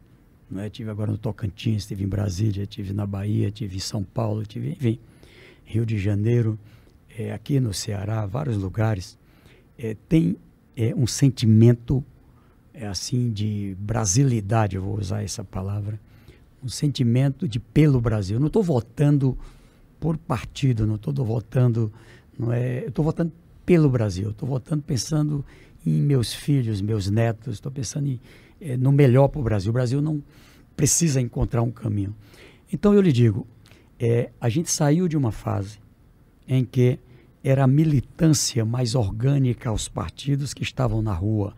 né? Tive agora no Tocantins, estive em Brasília, estive na Bahia, estive em São Paulo, estive, enfim, Rio de Janeiro, é, aqui no Ceará, vários lugares. É, tem é, um sentimento é, assim de brasilidade, vou usar essa palavra, um sentimento de pelo Brasil. Eu não estou votando por partido, não estou votando, não é, eu estou votando pelo Brasil. Estou votando pensando em meus filhos, meus netos. Estou pensando em, é, no melhor para o Brasil. O Brasil não precisa encontrar um caminho. Então eu lhe digo, é, a gente saiu de uma fase em que era a militância mais orgânica aos partidos que estavam na rua,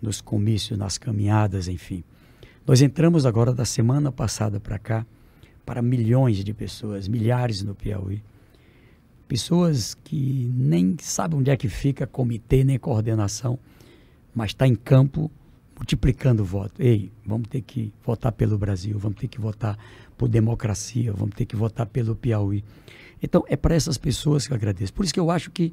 nos comícios, nas caminhadas, enfim. Nós entramos agora da semana passada para cá para milhões de pessoas, milhares no Piauí. Pessoas que nem sabem onde é que fica comitê nem coordenação, mas está em campo multiplicando o voto. Ei, vamos ter que votar pelo Brasil, vamos ter que votar por democracia, vamos ter que votar pelo Piauí. Então, é para essas pessoas que eu agradeço. Por isso que eu acho que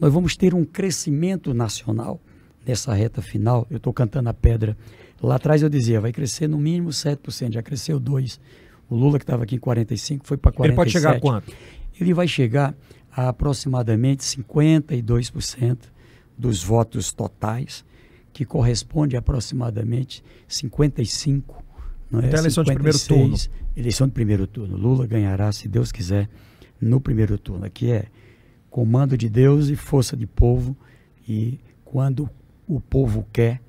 nós vamos ter um crescimento nacional nessa reta final. Eu estou cantando a pedra. Lá atrás eu dizia, vai crescer no mínimo 7%, já cresceu 2%. O Lula, que estava aqui em 45%, foi para 47%. Ele pode chegar a quanto? Ele vai chegar a aproximadamente 52% dos votos totais que corresponde a aproximadamente 55. Não é? Eleição 56, de primeiro turno. Eleição de primeiro turno. Lula ganhará, se Deus quiser, no primeiro turno. Aqui é comando de Deus e força de povo. E quando o povo quer,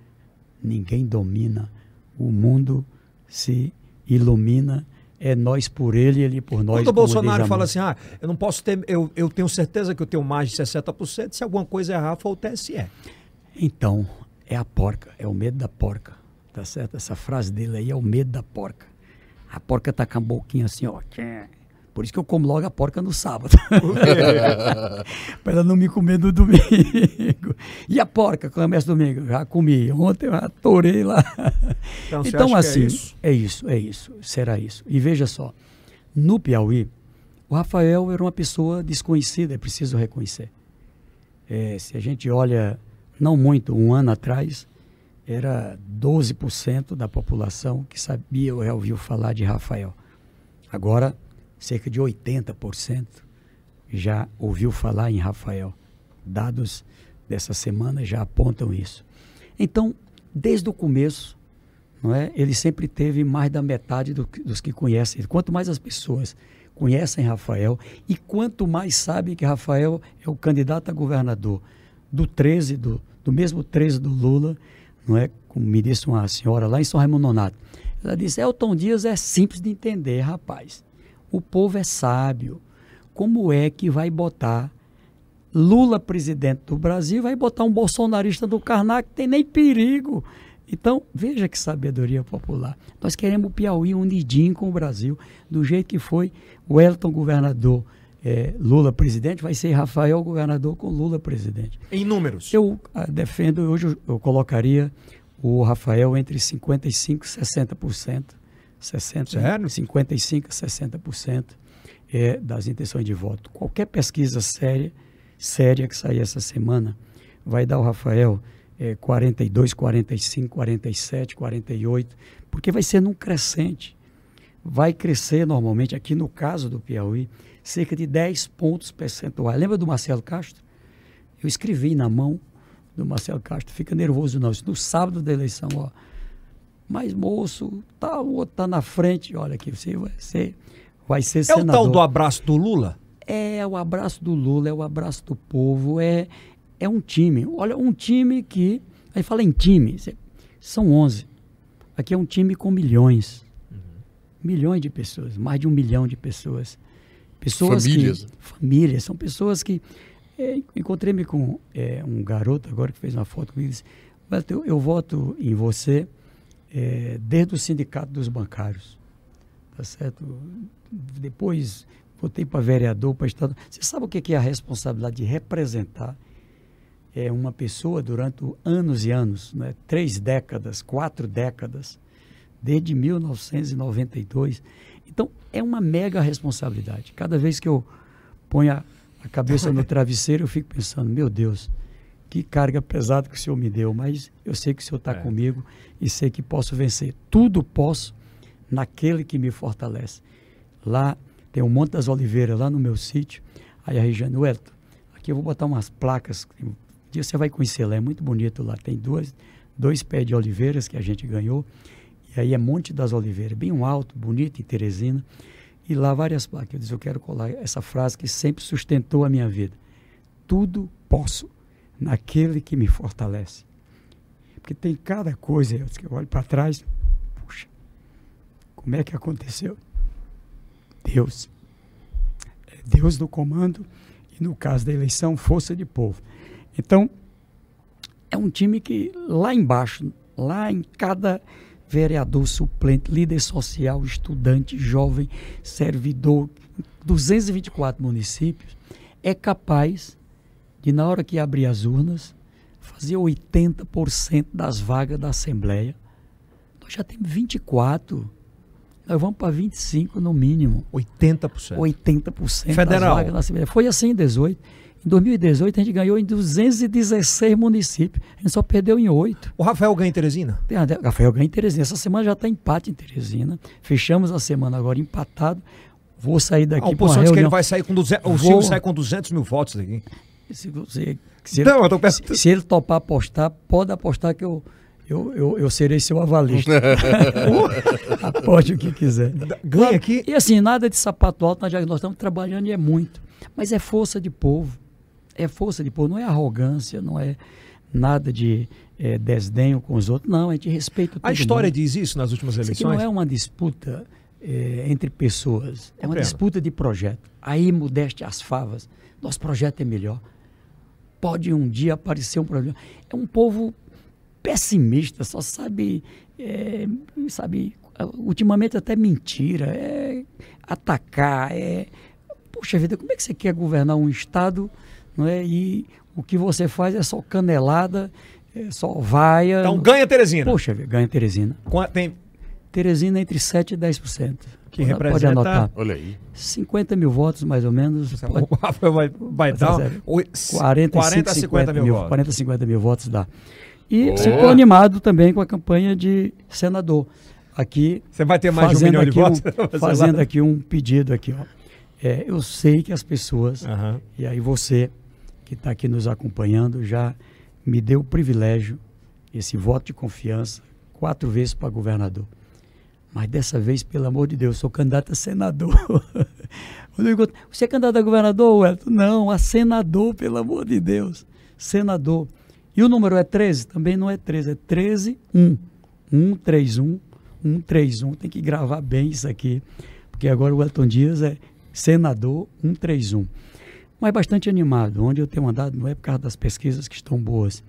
ninguém domina. O mundo se ilumina é nós por ele e ele por nós. Quando o Bolsonaro fala assim, ah, eu não posso ter, eu, eu tenho certeza que eu tenho mais de 60%, se alguma coisa errar, foi o TSE. Então, é a porca, é o medo da porca. Tá certo? Essa frase dele aí é o medo da porca. A porca tá com a boquinha assim, ó. Por isso que eu como logo a porca no sábado. Para ela não me comer no domingo. E a porca, começa domingo? Já comi. Ontem eu atorei lá. Então, então assim, é isso? é isso, é isso. Será isso. E veja só, no Piauí, o Rafael era uma pessoa desconhecida, é preciso reconhecer. É, se a gente olha não muito, um ano atrás, era 12% da população que sabia ou ouviu falar de Rafael. Agora, cerca de 80% já ouviu falar em Rafael. Dados dessa semana já apontam isso. Então, desde o começo, não é? ele sempre teve mais da metade do, dos que conhecem. Quanto mais as pessoas conhecem Rafael e quanto mais sabem que Rafael é o candidato a governador do 13, do, do mesmo 13 do Lula, não é? Como me disse uma senhora lá em São Raimundo Nonato. Ela disse: Elton Dias é simples de entender, rapaz. O povo é sábio. Como é que vai botar Lula presidente do Brasil, vai botar um bolsonarista do Karnak, tem nem perigo. Então, veja que sabedoria popular. Nós queremos o Piauí unidinho com o Brasil, do jeito que foi o Elton governador é, Lula presidente, vai ser Rafael governador com Lula presidente. Em números? Eu ah, defendo, hoje eu, eu, colocaria o Rafael entre 55% e 60%. 60, Sério? 55% a 60% é, das intenções de voto. Qualquer pesquisa séria, séria que sair essa semana vai dar o Rafael é, 42, 45, 47, 48, porque vai ser num crescente. Vai crescer normalmente, aqui no caso do Piauí, cerca de 10 pontos percentuais. Lembra do Marcelo Castro? Eu escrevi na mão do Marcelo Castro, fica nervoso não, no sábado da eleição, ó. Mas, moço, tá, o outro tá na frente, olha aqui, você vai ser, vai ser é senador. É o tal do abraço do Lula? É o abraço do Lula, é o abraço do povo, é, é um time. Olha, um time que, aí fala em time, são 11. Aqui é um time com milhões. Uhum. Milhões de pessoas, mais de um milhão de pessoas. Pessoas famílias. Que, famílias, são pessoas que. É, Encontrei-me com é, um garoto agora que fez uma foto comigo e disse: eu, eu voto em você é, desde o sindicato dos bancários. Tá certo? Depois votei para vereador, para estado. Você sabe o que é a responsabilidade de representar é, uma pessoa durante anos e anos, né? três décadas, quatro décadas, desde 1992. Então, é uma mega responsabilidade. Cada vez que eu ponho a, a cabeça no travesseiro, eu fico pensando, meu Deus, que carga pesada que o Senhor me deu, mas eu sei que o Senhor está É. comigo e sei que posso vencer. Tudo posso naquele que me fortalece. Lá tem um Monte das Oliveiras, lá no meu sítio. Aí a Regiane, Wellington, aqui eu vou botar umas placas. Um dia você vai conhecer lá, é muito bonito lá. Tem duas, dois pés de oliveiras que a gente ganhou. E aí é Monte das Oliveiras, bem um alto, bonito, em Teresina. E lá várias placas. Eu disse, eu quero colar essa frase que sempre sustentou a minha vida. Tudo posso naquele que me fortalece. Porque tem cada coisa, eu, olho para trás, puxa, como é que aconteceu? Deus. É Deus no comando e no caso da eleição, força de povo. Então, é um time que lá embaixo, lá em cada vereador suplente, líder social, estudante, jovem, servidor, 224 municípios, é capaz de, na hora que abrir as urnas, fazer 80% das vagas da Assembleia. Nós já temos 24. Nós vamos para 25 no mínimo. 80%. 80% Federal. das vagas na Assembleia. Foi assim em 18. Em 2018 a gente ganhou em 216 municípios. A gente só perdeu em 8. O Rafael ganha em Teresina? Tem a Rafael ganha em Teresina. Essa semana já está empate em Teresina. Fechamos a semana agora empatado. Vou sair A daqui para uma oposição diz que ele vai sair com 200, o Vou- Silvio sai com 200 mil votos daqui. Se, você- se ele, Não, tô se, se ele topar apostar, pode apostar que eu, eu, eu, eu serei seu avalista. Aposte o que quiser. Ganha aqui. E assim, nada de sapato alto, nós, nós estamos trabalhando e é muito. Mas é força de povo. É força de povo, não é arrogância, não é nada de eh, desdenho com os outros. Não, a gente respeita todo A história mundo. diz isso nas últimas Isso eleições? não é uma disputa eh, entre pessoas, é uma Compreendo. disputa de projeto. Aí, modeste as favas, nosso projeto é melhor. Pode um dia aparecer um problema. É um povo pessimista, só sabe, eh, sabe, ultimamente até mentira, é atacar, é... Poxa vida, como é que você quer governar um estado não é? e o que você faz é só canelada, é só vaia. Então ganha Teresina. Poxa, vida, ganha Teresina. Tem, Teresina entre 7% e 10%. Que Pode- representa- Pode anotar. Olha aí. 50 mil votos, mais ou menos. Pode, o Rafael vai, vai dar Zero. oi- 40, 40 a 50 mil votos. 40, 50 mil votos dá. E Boa. estou animado também com a campanha de senador. Aqui, Você vai ter mais de um fazendo, milhão de aqui, votos? um, fazendo aqui um pedido aqui. Ó. É, eu sei que as pessoas, Aham. e aí você que está aqui nos acompanhando, já me deu o privilégio, esse voto de confiança, quatro vezes para governador. Mas dessa vez, pelo amor de Deus, sou candidato a senador. Você é candidato a governador, Wellington? Não, a senador, pelo amor de Deus. Senador. E o número é 13? Também não é 13, é 13 1. 131 131. Tem que gravar bem isso aqui, porque agora o Wellington Dias é senador 131. Mas bastante animado. Onde eu tenho andado não é por causa das pesquisas que estão boas.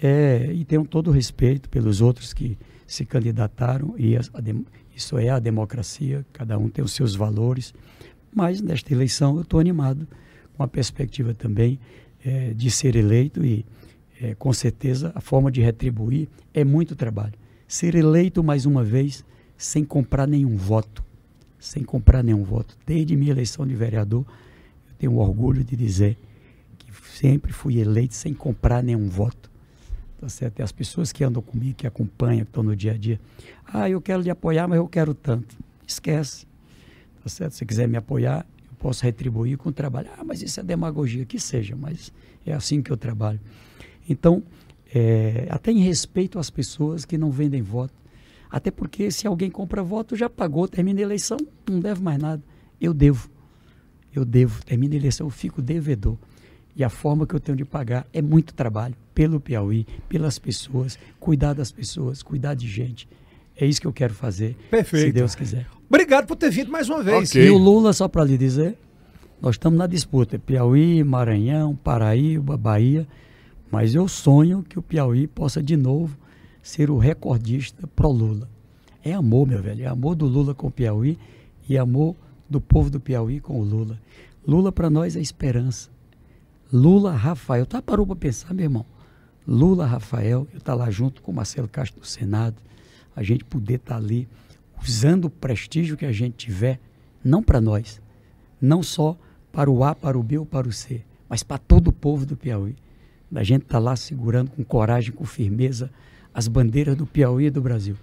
É, e tenho todo o respeito pelos outros que se candidataram, e isso é a democracia, cada um tem os seus valores. Mas nesta eleição eu estou animado, com a perspectiva também eh, de ser eleito e, eh, com certeza, a forma de retribuir é muito trabalho. Ser eleito mais uma vez sem comprar nenhum voto. Sem comprar nenhum voto. Desde minha eleição de vereador, eu tenho orgulho de dizer que sempre fui eleito sem comprar nenhum voto. Tá certo? E as pessoas que andam comigo, que acompanham, que estão no dia a dia, ah, eu quero lhe apoiar, mas eu quero tanto. Esquece. Tá certo? Se quiser me apoiar, eu posso retribuir com o trabalho. Ah, mas isso é demagogia, que seja, mas é assim que eu trabalho. Então, é, até em respeito às pessoas que não vendem voto. Até porque se alguém compra voto, já pagou, termina a eleição, não deve mais nada. Eu devo. Eu devo. Termina a eleição, eu fico devedor. E a forma que eu tenho de pagar é muito trabalho pelo Piauí, pelas pessoas, cuidar das pessoas, cuidar de gente. É isso que eu quero fazer, Perfeito. se Deus quiser. Obrigado por ter vindo mais uma vez. Ok. E o Lula, só para lhe dizer, nós estamos na disputa. Piauí, Maranhão, Paraíba, Bahia. Mas eu sonho que o Piauí possa de novo ser o recordista pró-Lula. É amor, meu velho. É amor do Lula com o Piauí e amor do povo do Piauí com o Lula. Lula para nós é esperança. Lula, Rafael. Tá parou para pensar, meu irmão? Lula, Rafael, eu estar lá junto com Marcelo Castro no Senado, a gente poder estar ali usando o prestígio que a gente tiver, não para nós, não só para o A, para o B ou para o C, mas para todo o povo do Piauí. da gente estar tá lá segurando com coragem, com firmeza, as bandeiras do Piauí e do Brasil.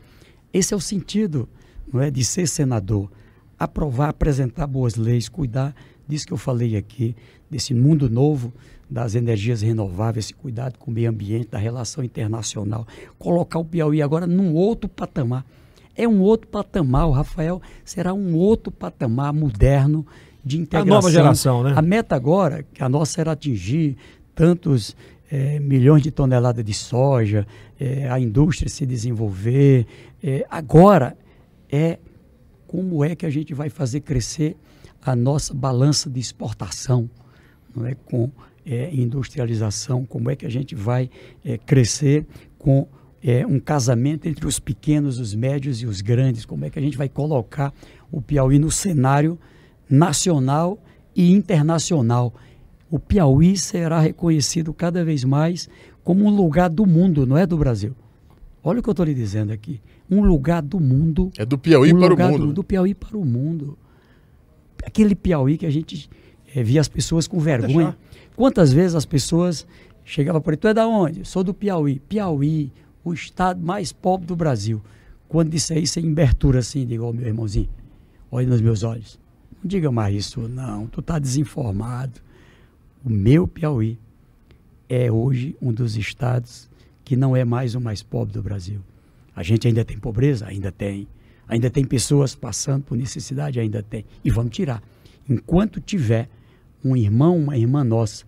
Esse é o sentido não é, de ser senador. Aprovar, apresentar boas leis, cuidar disso que eu falei aqui, desse mundo novo das energias renováveis, esse cuidado com o meio ambiente, da relação internacional, colocar o Piauí agora num outro patamar. É um outro patamar, o Rafael será um outro patamar moderno de integração. A nova geração, né? A meta agora, que a nossa era atingir tantos é, milhões de toneladas de soja, é, a indústria se desenvolver. É, agora é como é que a gente vai fazer crescer a nossa balança de exportação, não é? com é, industrialização, como é que a gente vai é, crescer com é, um casamento entre os pequenos, os médios e os grandes, como é que a gente vai colocar o Piauí no cenário nacional e internacional. O Piauí será reconhecido cada vez mais como um lugar do mundo, não é do Brasil. Olha o que eu estou lhe dizendo aqui. Um lugar do mundo. É do Piauí um para o mundo. Do, do, Piauí para o mundo. Aquele Piauí que a gente é, via as pessoas com vergonha. Quantas vezes as pessoas chegavam por aí, tu é da onde? Sou do Piauí. Piauí, o estado mais pobre do Brasil. Quando disse aí, sem abertura assim, digo, oh, meu irmãozinho, olhe nos meus olhos. Não diga mais isso, não. Tu está desinformado. O meu Piauí é hoje um dos estados que não é mais o mais pobre do Brasil. A gente ainda tem pobreza? Ainda tem. Ainda tem pessoas passando por necessidade? Ainda tem. E vamos tirar. Enquanto tiver um irmão, uma irmã nossa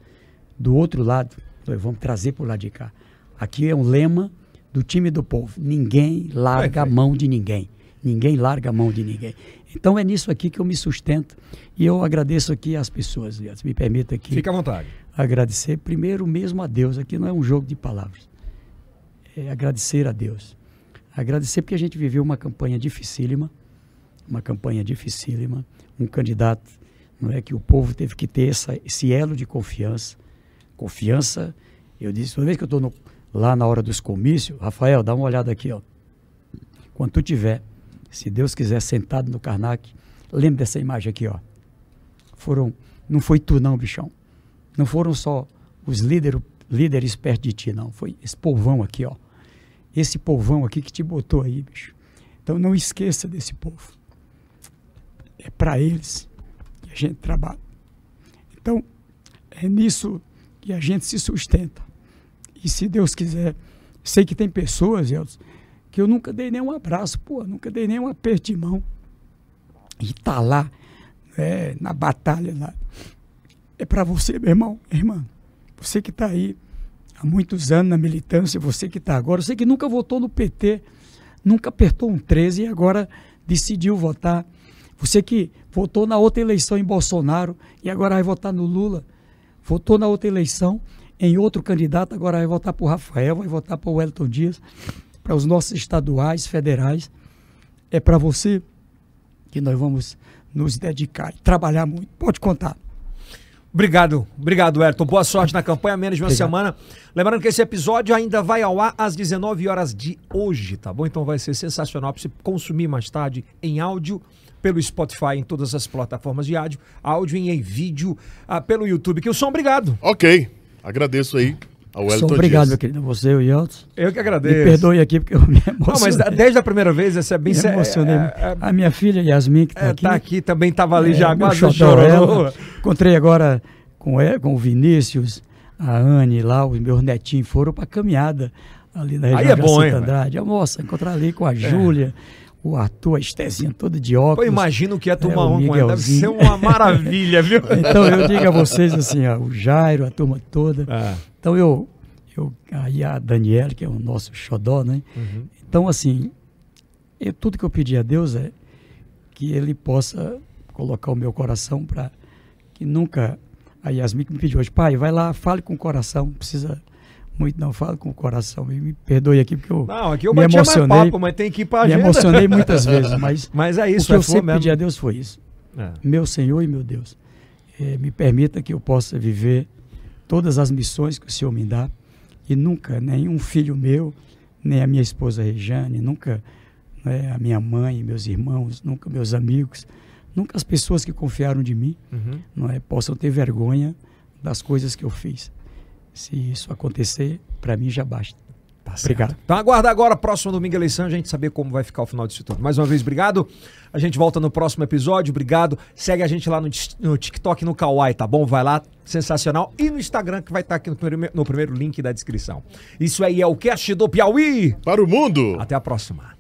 do outro lado, nós vamos trazer para o lado de cá. Aqui é um lema do time do povo: ninguém larga a mão de ninguém. Ninguém larga a mão de ninguém. Então é nisso aqui que eu me sustento. E eu agradeço aqui às pessoas, me permita aqui. Fique à vontade. Agradecer primeiro mesmo a Deus. Aqui não é um jogo de palavras. É agradecer a Deus. Agradecer porque a gente viveu uma campanha dificílima, uma campanha dificílima, um candidato, não é que o povo teve que ter essa, esse elo de confiança. Confiança, eu disse, toda vez que eu estou lá na hora dos comícios, Rafael, dá uma olhada aqui, ó. Quando tu tiver se Deus quiser, sentado no Karnak. Lembra dessa imagem aqui, ó. Foram, não foi tu não, bichão. Não foram só os líderes, líderes perto de ti, não. Foi esse povão aqui, ó. Esse povão aqui que te botou aí, bicho. Então não esqueça desse povo. É para eles que a gente trabalha. Então, é nisso que a gente se sustenta. E se Deus quiser, sei que tem pessoas, Elton, que eu nunca dei nenhum abraço, pô, nunca dei nenhum aperto de mão. E tá lá, é, na batalha lá. É para você, meu irmão, irmã, você que está aí há muitos anos na militância, você que está agora, você que nunca votou no PT, nunca apertou um 13 e agora decidiu votar. Você que votou na outra eleição em Bolsonaro e agora vai votar no Lula. Votou na outra eleição em outro candidato, agora vai votar para o Rafael, vai votar para o Wellington Dias para os nossos estaduais, federais. É para você que nós vamos nos dedicar e trabalhar muito. Pode contar. Obrigado, obrigado, Ayrton. Boa sorte na campanha, menos de uma obrigado. semana. Lembrando que esse episódio ainda vai ao ar às 19 horas de hoje, tá bom? Então vai ser sensacional para você consumir mais tarde em áudio pelo Spotify, em todas as plataformas de áudio, áudio e em vídeo ah, pelo YouTube. Que o som, obrigado. Ok, agradeço aí Sou obrigado, Dias. meu querido, você e o Yeltsin. Eu que agradeço. Me perdoe aqui porque eu me emocionei. Não, mas desde a primeira vez, essa é bem sério. Me emocionei. É, é, a minha filha Yasmin, que está é, aqui. Está aqui, também estava ali é, já, quase chorou. Encontrei agora com, com o Vinícius, a Anne lá, os meus netinhos foram para caminhada ali na região Aí é bom, hein, Andrade. Moça, encontrar ali com a é. Júlia o Arthur, a Estezinha toda de óculos. Eu imagino que é tomar é, um com ela. Deve ser uma maravilha, viu? então eu digo a vocês assim, ó, o Jairo, a turma toda. Ah. Então eu eu, aí a Daniela, que é o nosso xodó, né? Uhum. Então, assim, eu, tudo que eu pedi a Deus é que Ele possa colocar o meu coração para que nunca. A Yasmin me pediu hoje, pai, vai lá, fale com o coração, não precisa muito não, fale com o coração. Me, perdoe aqui porque eu Não, aqui eu me emocionei, mais papo, mas tem que ir para Me emocionei muitas vezes, mas, mas é isso, o que é eu sempre mesmo. pedi a Deus foi isso. É. Meu Senhor e meu Deus, é, me permita que eu possa viver todas as missões que o Senhor me dá e nunca nenhum filho meu, nem a minha esposa Rejane, nunca né, a minha mãe, meus irmãos, nunca meus amigos, nunca as pessoas que confiaram de mim, uhum. não é, possam ter vergonha das coisas que eu fiz. Se isso acontecer, para mim já basta. Tá certo. Obrigado. Então aguarda agora, próximo domingo eleição, a gente saber como vai ficar o final disso tudo. Mais uma vez, obrigado. A gente volta no próximo episódio. Obrigado. Segue a gente lá no, no TikTok, no Kawaii, tá bom? Vai lá, sensacional. E no Instagram, que vai estar aqui no primeiro, no primeiro link da descrição. Isso aí é o Cast do Piauí. Para o mundo! Até a próxima.